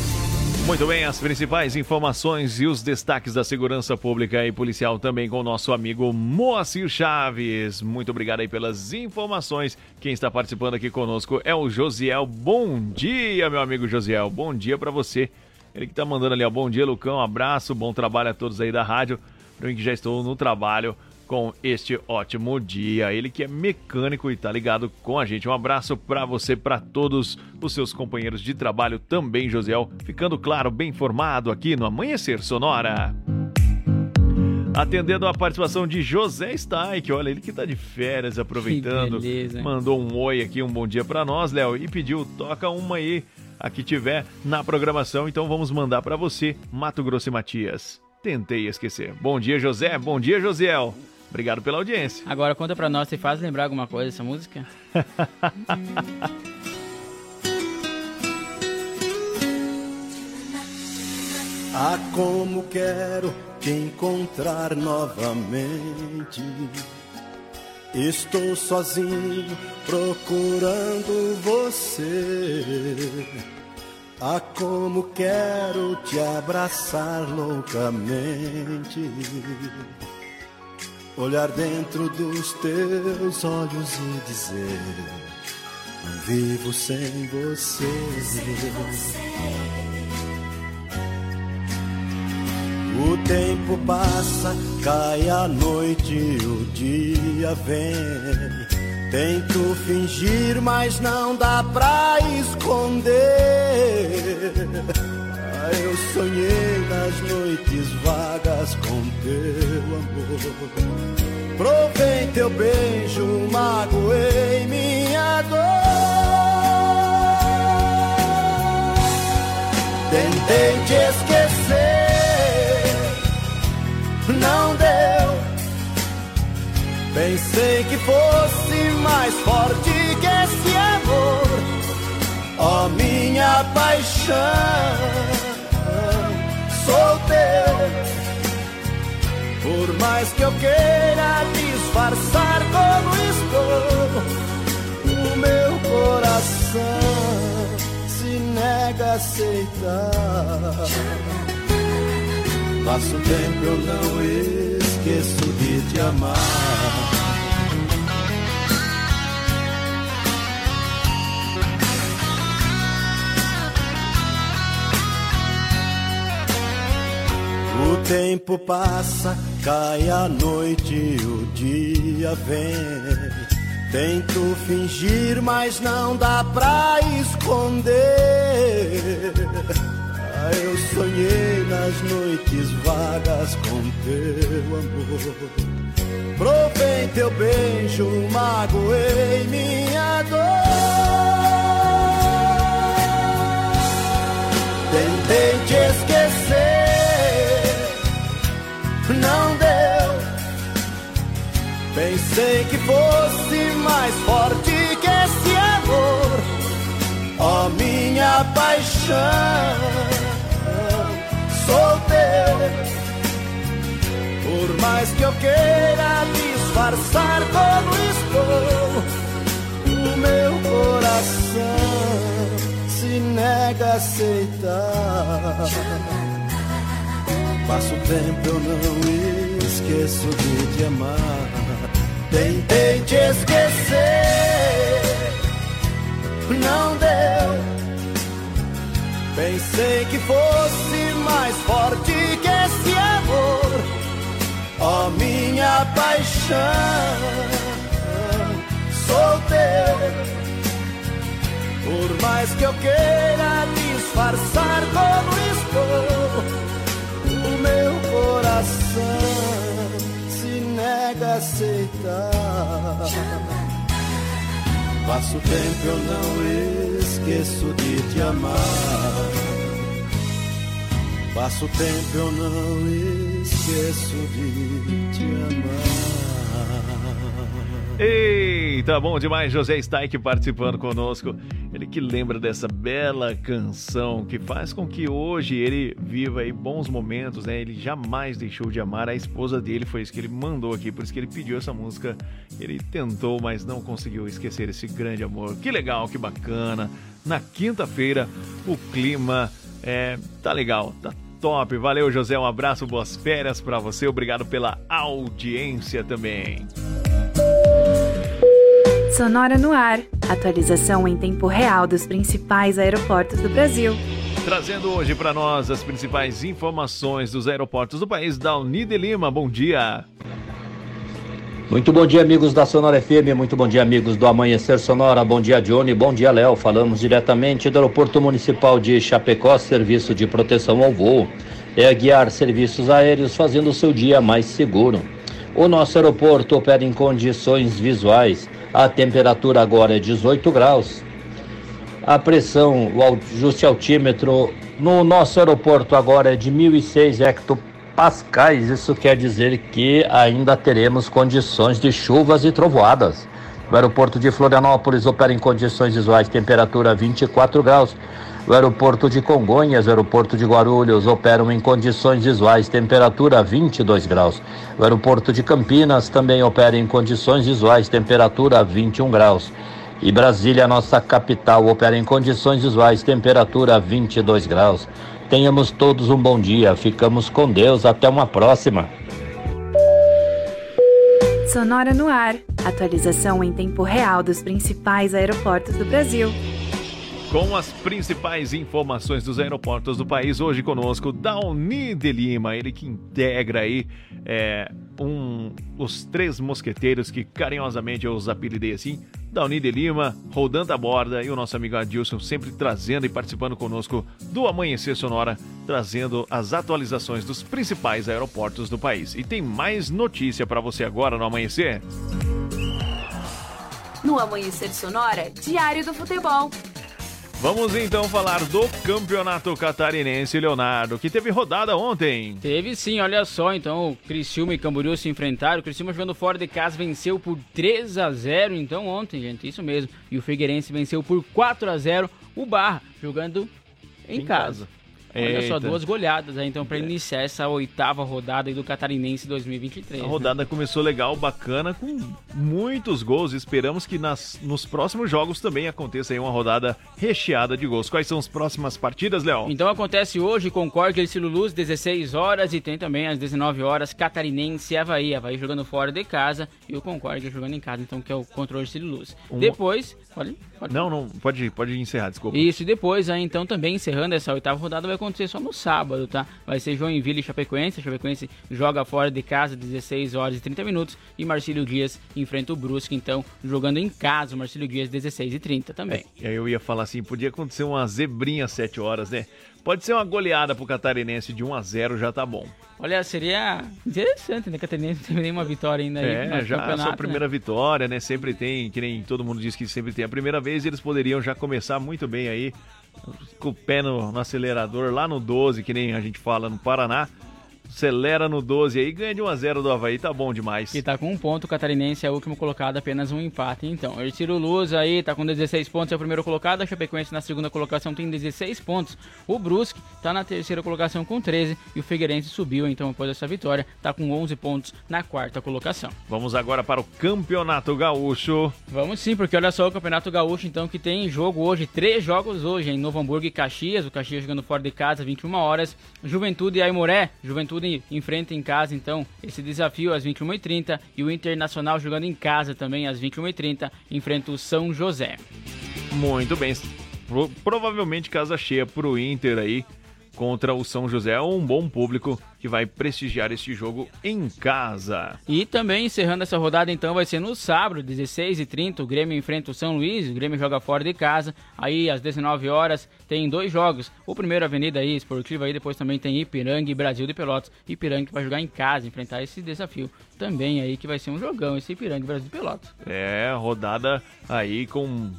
Muito bem, as principais informações e os destaques da segurança pública e policial também com o nosso amigo Moacir Chaves. Muito obrigado aí pelas informações. Quem está participando aqui conosco é o Josiel. Bom dia, meu amigo Josiel. Bom dia para você. Ele que tá mandando ali, ó. Bom dia, Lucão. Abraço, bom trabalho a todos aí da rádio. Para mim que já estou no trabalho com este ótimo dia. Ele que é mecânico e tá ligado com a gente. Um abraço para você, para todos os seus companheiros de trabalho também, Josiel. Ficando claro, bem informado aqui no Amanhecer Sonora. Atendendo a participação de José Staik, olha, ele que tá de férias, aproveitando. Beleza, mandou um oi aqui, um bom dia para nós, Léo, e pediu, toca uma aí, a que tiver na programação, então vamos mandar para você, Mato Grosso e Matias. Tentei esquecer. Bom dia, José. Bom dia, Josiel. Obrigado pela audiência. Agora conta pra nós, você faz lembrar alguma coisa dessa música? Ah, como quero te encontrar novamente. Estou sozinho procurando você. Ah, como quero te abraçar loucamente. Olhar dentro dos teus olhos e dizer: Não vivo sem você. O tempo passa, cai a noite, o dia vem. Tento fingir, mas não dá pra esconder. Eu sonhei nas noites vagas com teu amor. Provei teu beijo, magoei minha dor. Tentei te esquecer, não deu. Pensei que fosse mais forte que esse amor, ó minha paixão. Por mais que eu queira disfarçar como estou, o meu coração se nega a aceitar. Passo tempo eu não esqueço de te amar. Tempo passa, cai a noite e o dia vem. Tento fingir, mas não dá pra esconder. Ah, eu sonhei nas noites vagas com teu amor. Provei teu beijo, magoei minha dor. Tentei te esquecer, não deu. Pensei que fosse mais forte que esse amor, ó minha paixão. Sou teu. Por mais que eu queira disfarçar como estou, o meu coração se nega a aceitar. Passo tempo, eu não esqueço de te amar. Tentei te esquecer, não deu. Pensei que fosse mais forte que esse amor ó minha paixão, sou teu. Por mais que eu queira disfarçar como estou, coração se nega a aceitar. Passo tempo eu não esqueço de te amar. Passo tempo eu não esqueço de te amar. Eita, bom demais, José Staik participando conosco. Ele que lembra dessa bela canção que faz com que hoje ele viva aí bons momentos, né? Ele jamais deixou de amar a esposa dele, foi isso que ele mandou aqui, por isso que ele pediu essa música. Ele tentou, mas não conseguiu esquecer esse grande amor. Que legal, que bacana. Na quinta-feira, o clima é, tá legal, tá top. Valeu, José. Um abraço, boas férias para você. Obrigado pela audiência também. Sonora no ar. Atualização em tempo real dos principais aeroportos do Brasil. Trazendo hoje para nós as principais informações dos aeroportos do país, Dalni de Lima. Bom dia. Muito bom dia, amigos da Sonora FM. Muito bom dia, amigos do Amanhecer Sonora. Bom dia, Johnny. Bom dia, Léo. Falamos diretamente do Aeroporto Municipal de Chapecó, serviço de proteção ao voo. É guiar serviços aéreos fazendo o seu dia mais seguro. O nosso aeroporto opera em condições visuais. A temperatura agora é 18 graus. A pressão, o ajuste altímetro no nosso aeroporto agora é de 1.006 hectopascais pascais, isso quer dizer que ainda teremos condições de chuvas e trovoadas. O aeroporto de Florianópolis opera em condições visuais, temperatura 24 graus. O aeroporto de Congonhas, o aeroporto de Guarulhos operam em condições visuais, temperatura 22 graus. O aeroporto de Campinas também opera em condições visuais, temperatura 21 graus. E Brasília, nossa capital, opera em condições visuais, temperatura 22 graus. Tenhamos todos um bom dia. Ficamos com Deus. Até uma próxima. Sonora no ar. Atualização em tempo real dos principais aeroportos do Brasil. Com as principais informações dos aeroportos do país, hoje conosco, Dauni de Lima, ele que integra aí é, um, os três mosqueteiros que carinhosamente eu os apelidei assim, Dauni de Lima, Rodando a Borda e o nosso amigo Adilson sempre trazendo e participando conosco do Amanhecer Sonora, trazendo as atualizações dos principais aeroportos do país. E tem mais notícia para você agora no Amanhecer? No Amanhecer Sonora, Diário do Futebol. Vamos então falar do Campeonato Catarinense, Leonardo, que teve rodada ontem. Teve sim, olha só, então o Criciúma e Camboriú se enfrentaram, o Criciúma jogando fora de casa venceu por 3 a 0 então ontem, gente, isso mesmo. E o Figueirense venceu por 4 a 0 o Barra, jogando em, em casa. casa. Olha só, duas goleadas aí, então, para iniciar essa oitava rodada do Catarinense 2023. A rodada né? começou legal, bacana, com muitos gols. Esperamos que nas, nos próximos jogos também aconteça aí uma rodada recheada de gols. Quais são as próximas partidas, Léo? Então acontece hoje com Corque e Siluluz, 16 horas, e tem também às 19 horas Catarinense e Havaí. Havaí jogando fora de casa e o Concórdia jogando em casa, então, que é o controle de Siluluz. Um... Depois, pode, pode. Não, não, pode, pode encerrar, desculpa. Isso, e depois, aí, então, também encerrando essa oitava rodada, vai acontecer só no sábado, tá? Vai ser Joinville e Chapecoense. A Chapecoense joga fora de casa 16 horas e 30 minutos. E Marcílio Dias enfrenta o Brusque, então, jogando em casa. O Marcílio Dias 16 e 30 também. E aí eu ia falar assim, podia acontecer uma zebrinha às 7 horas, né? Pode ser uma goleada pro Catarinense de 1 a 0 já tá bom. Olha, seria interessante, né? Catarinense não teve nenhuma vitória ainda aí É, já a sua primeira vitória, né? Sempre tem, que nem todo mundo diz que sempre tem a primeira vez, eles poderiam já começar muito bem aí, com o pé no, no acelerador, lá no 12, que nem a gente fala no Paraná. Acelera no 12 aí, ganha de 1 a 0 do Havaí, tá bom demais. E tá com um ponto, o Catarinense é o último colocado, apenas um empate. Então, o Ercílio Luz aí tá com 16 pontos, é o primeiro colocado. A Chapecoense na segunda colocação tem 16 pontos. O Brusque tá na terceira colocação com 13. E o Figueirense subiu, então, após essa vitória, tá com 11 pontos na quarta colocação. Vamos agora para o Campeonato Gaúcho. Vamos sim, porque olha só o Campeonato Gaúcho, então, que tem jogo hoje, três jogos hoje, em Novo Hamburgo e Caxias. O Caxias jogando fora de casa, 21 horas. Juventude e Aimoré. Juventude enfrenta em casa, então, esse desafio às 21h30. E o Internacional jogando em casa também às 21h30, enfrenta o São José. Muito bem. Pro- provavelmente casa cheia pro Inter aí contra o São José. Um bom público que vai prestigiar este jogo em casa. E também encerrando essa rodada, então, vai ser no sábado, 16h30, o Grêmio enfrenta o São Luís, o Grêmio joga fora de casa. Aí, às 19 horas tem dois jogos. O primeiro, Avenida aí, Esportiva, aí depois também tem Ipiranga e Brasil de Pelotas. Ipiranga que vai jogar em casa, enfrentar esse desafio. Também aí que vai ser um jogão, esse Ipiranga e Brasil de Pelotas. É, rodada aí com,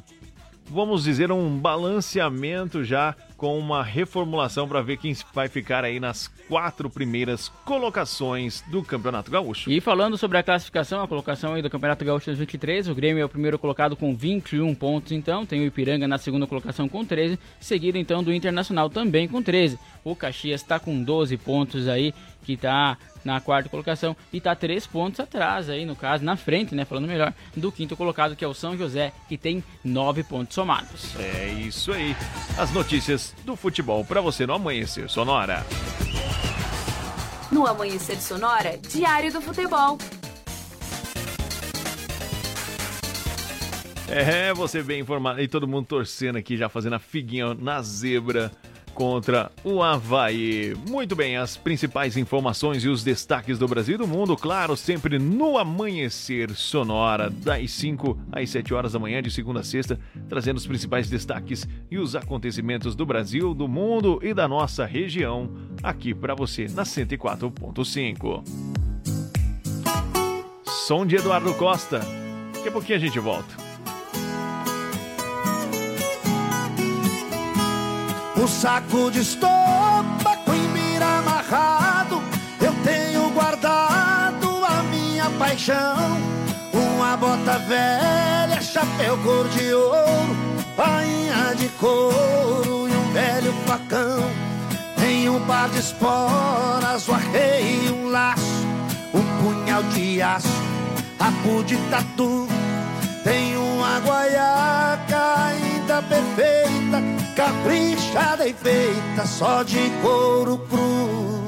vamos dizer, um balanceamento já com uma reformulação para ver quem vai ficar aí nas quatro primeiras colocações do Campeonato Gaúcho. E falando sobre a classificação, a colocação aí do Campeonato Gaúcho 2023, o Grêmio é o primeiro colocado com 21 pontos, então, tem o Ipiranga na segunda colocação com 13, seguido então do Internacional também com 13. O Caxias está com 12 pontos aí, que está na quarta colocação e está 3 pontos atrás aí, no caso, na frente, né, falando melhor, do quinto colocado, que é o São José, que tem 9 pontos somados. É isso aí. As notícias do futebol para você no Amanhecer Sonora. No Amanhecer Sonora, Diário do Futebol. É, você bem informado. E todo mundo torcendo aqui, já fazendo a figuinha na zebra contra o Havaí. Muito bem, as principais informações e os destaques do Brasil e do mundo, claro, sempre no Amanhecer Sonora, das 5 às 7 horas da manhã, de segunda a sexta, trazendo os principais destaques e os acontecimentos do Brasil, do mundo e da nossa região, aqui para você na 104.5. Som de Eduardo Costa. Daqui a pouquinho a gente volta. Um saco de estopa com mira amarrado. Eu tenho guardado a minha paixão. Uma bota velha, chapéu cor de ouro Bainha de couro e um velho facão. Tem um par de esporas, um arreio e um laço Um punhal de aço, rabo de tatu. Tem uma guaiaca ainda perfeita, caprichada e feita só de couro cru.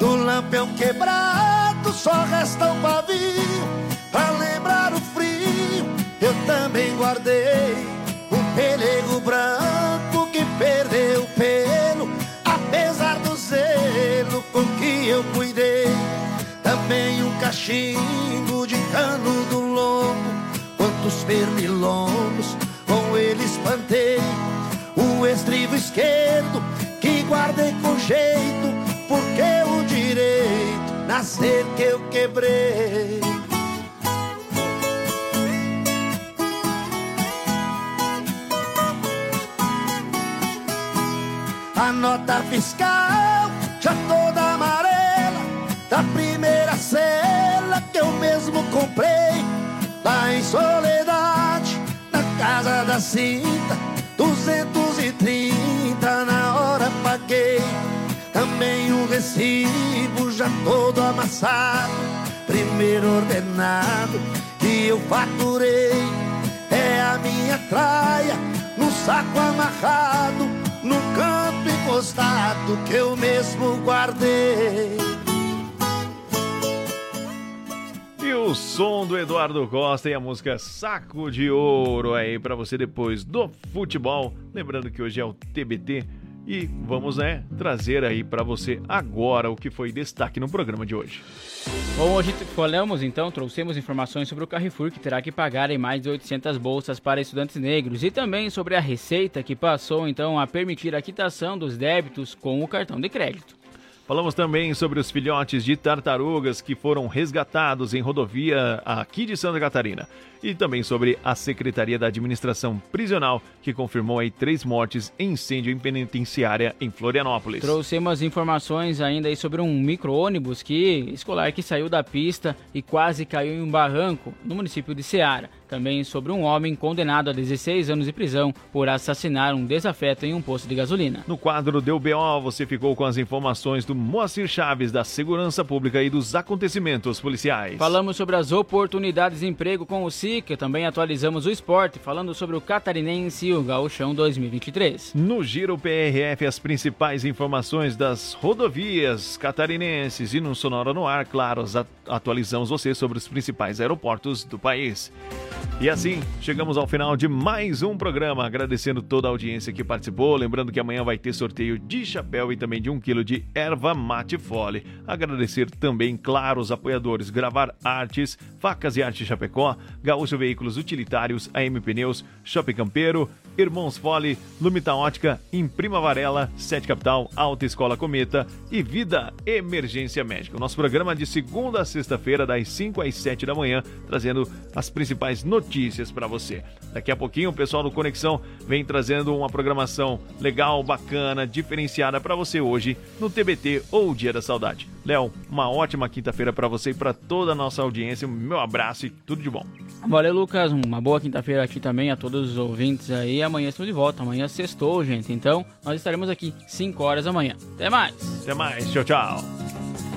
Do lampião quebrado só resta um pavio Pra lembrar o frio eu também guardei cachimbo de cano do lombo Quantos pernilongos com ele espantei. O estribo esquerdo que guardei com jeito Porque o direito nascer que eu quebrei. A nota fiscal cinta 230 na hora paguei. Também um recibo já todo amassado. Primeiro ordenado que eu faturei É a minha traia no saco amarrado No canto encostado que eu mesmo guardei No som do Eduardo Costa e a música Saco de Ouro aí para você depois do futebol. Lembrando que hoje é o TBT e vamos, né, trazer aí para você agora o que foi destaque no programa de hoje. Bom, hoje falamos então, trouxemos informações sobre o Carrefour que terá que pagar em mais de 800 bolsas para estudantes negros e também sobre a Receita que passou então a permitir a quitação dos débitos com o cartão de crédito. Falamos também sobre os filhotes de tartarugas que foram resgatados em rodovia aqui de Santa Catarina. E também sobre a Secretaria da Administração Prisional, que confirmou aí três mortes em incêndio em penitenciária em Florianópolis. Trouxemos informações ainda aí sobre um micro-ônibus que, escolar que saiu da pista e quase caiu em um barranco no município de Ceará. Também sobre um homem condenado a 16 anos de prisão por assassinar um desafeto em um posto de gasolina. No quadro Deu BO, você ficou com as informações do Moacir Chaves da Segurança Pública e dos acontecimentos policiais. Falamos sobre as oportunidades de emprego com o SICA, também atualizamos o esporte, falando sobre o Catarinense e o Gauchão 2023. No Giro PRF, as principais informações das rodovias catarinenses e no Sonora no Ar, claro, atualizamos você sobre os principais aeroportos do país. E assim, chegamos ao final de mais um programa, agradecendo toda a audiência que participou, lembrando que amanhã vai ter sorteio de chapéu e também de um quilo de erva mate fole. Agradecer também, claro, os apoiadores Gravar Artes, Facas e Arte Chapecó, Gaúcho Veículos Utilitários, AM Pneus, Shopping Campeiro, Irmãos Fole, Lumita Ótica, Imprima Varela, Sete Capital, Alta Escola Cometa e Vida Emergência Médica. O nosso programa de segunda a sexta-feira, das 5 às 7 da manhã, trazendo as principais notícias para você. Daqui a pouquinho, o pessoal do Conexão vem trazendo uma programação legal, bacana, diferenciada para você hoje no TBT ou Dia da Saudade. Léo, uma ótima quinta-feira para você e para toda a nossa audiência. Meu abraço e tudo de bom. Valeu, Lucas. Uma boa quinta-feira aqui também a todos os ouvintes aí. Amanhã estamos de volta. Amanhã sextou, gente. Então, nós estaremos aqui 5 horas da manhã. Até mais. Até mais. Tchau, tchau.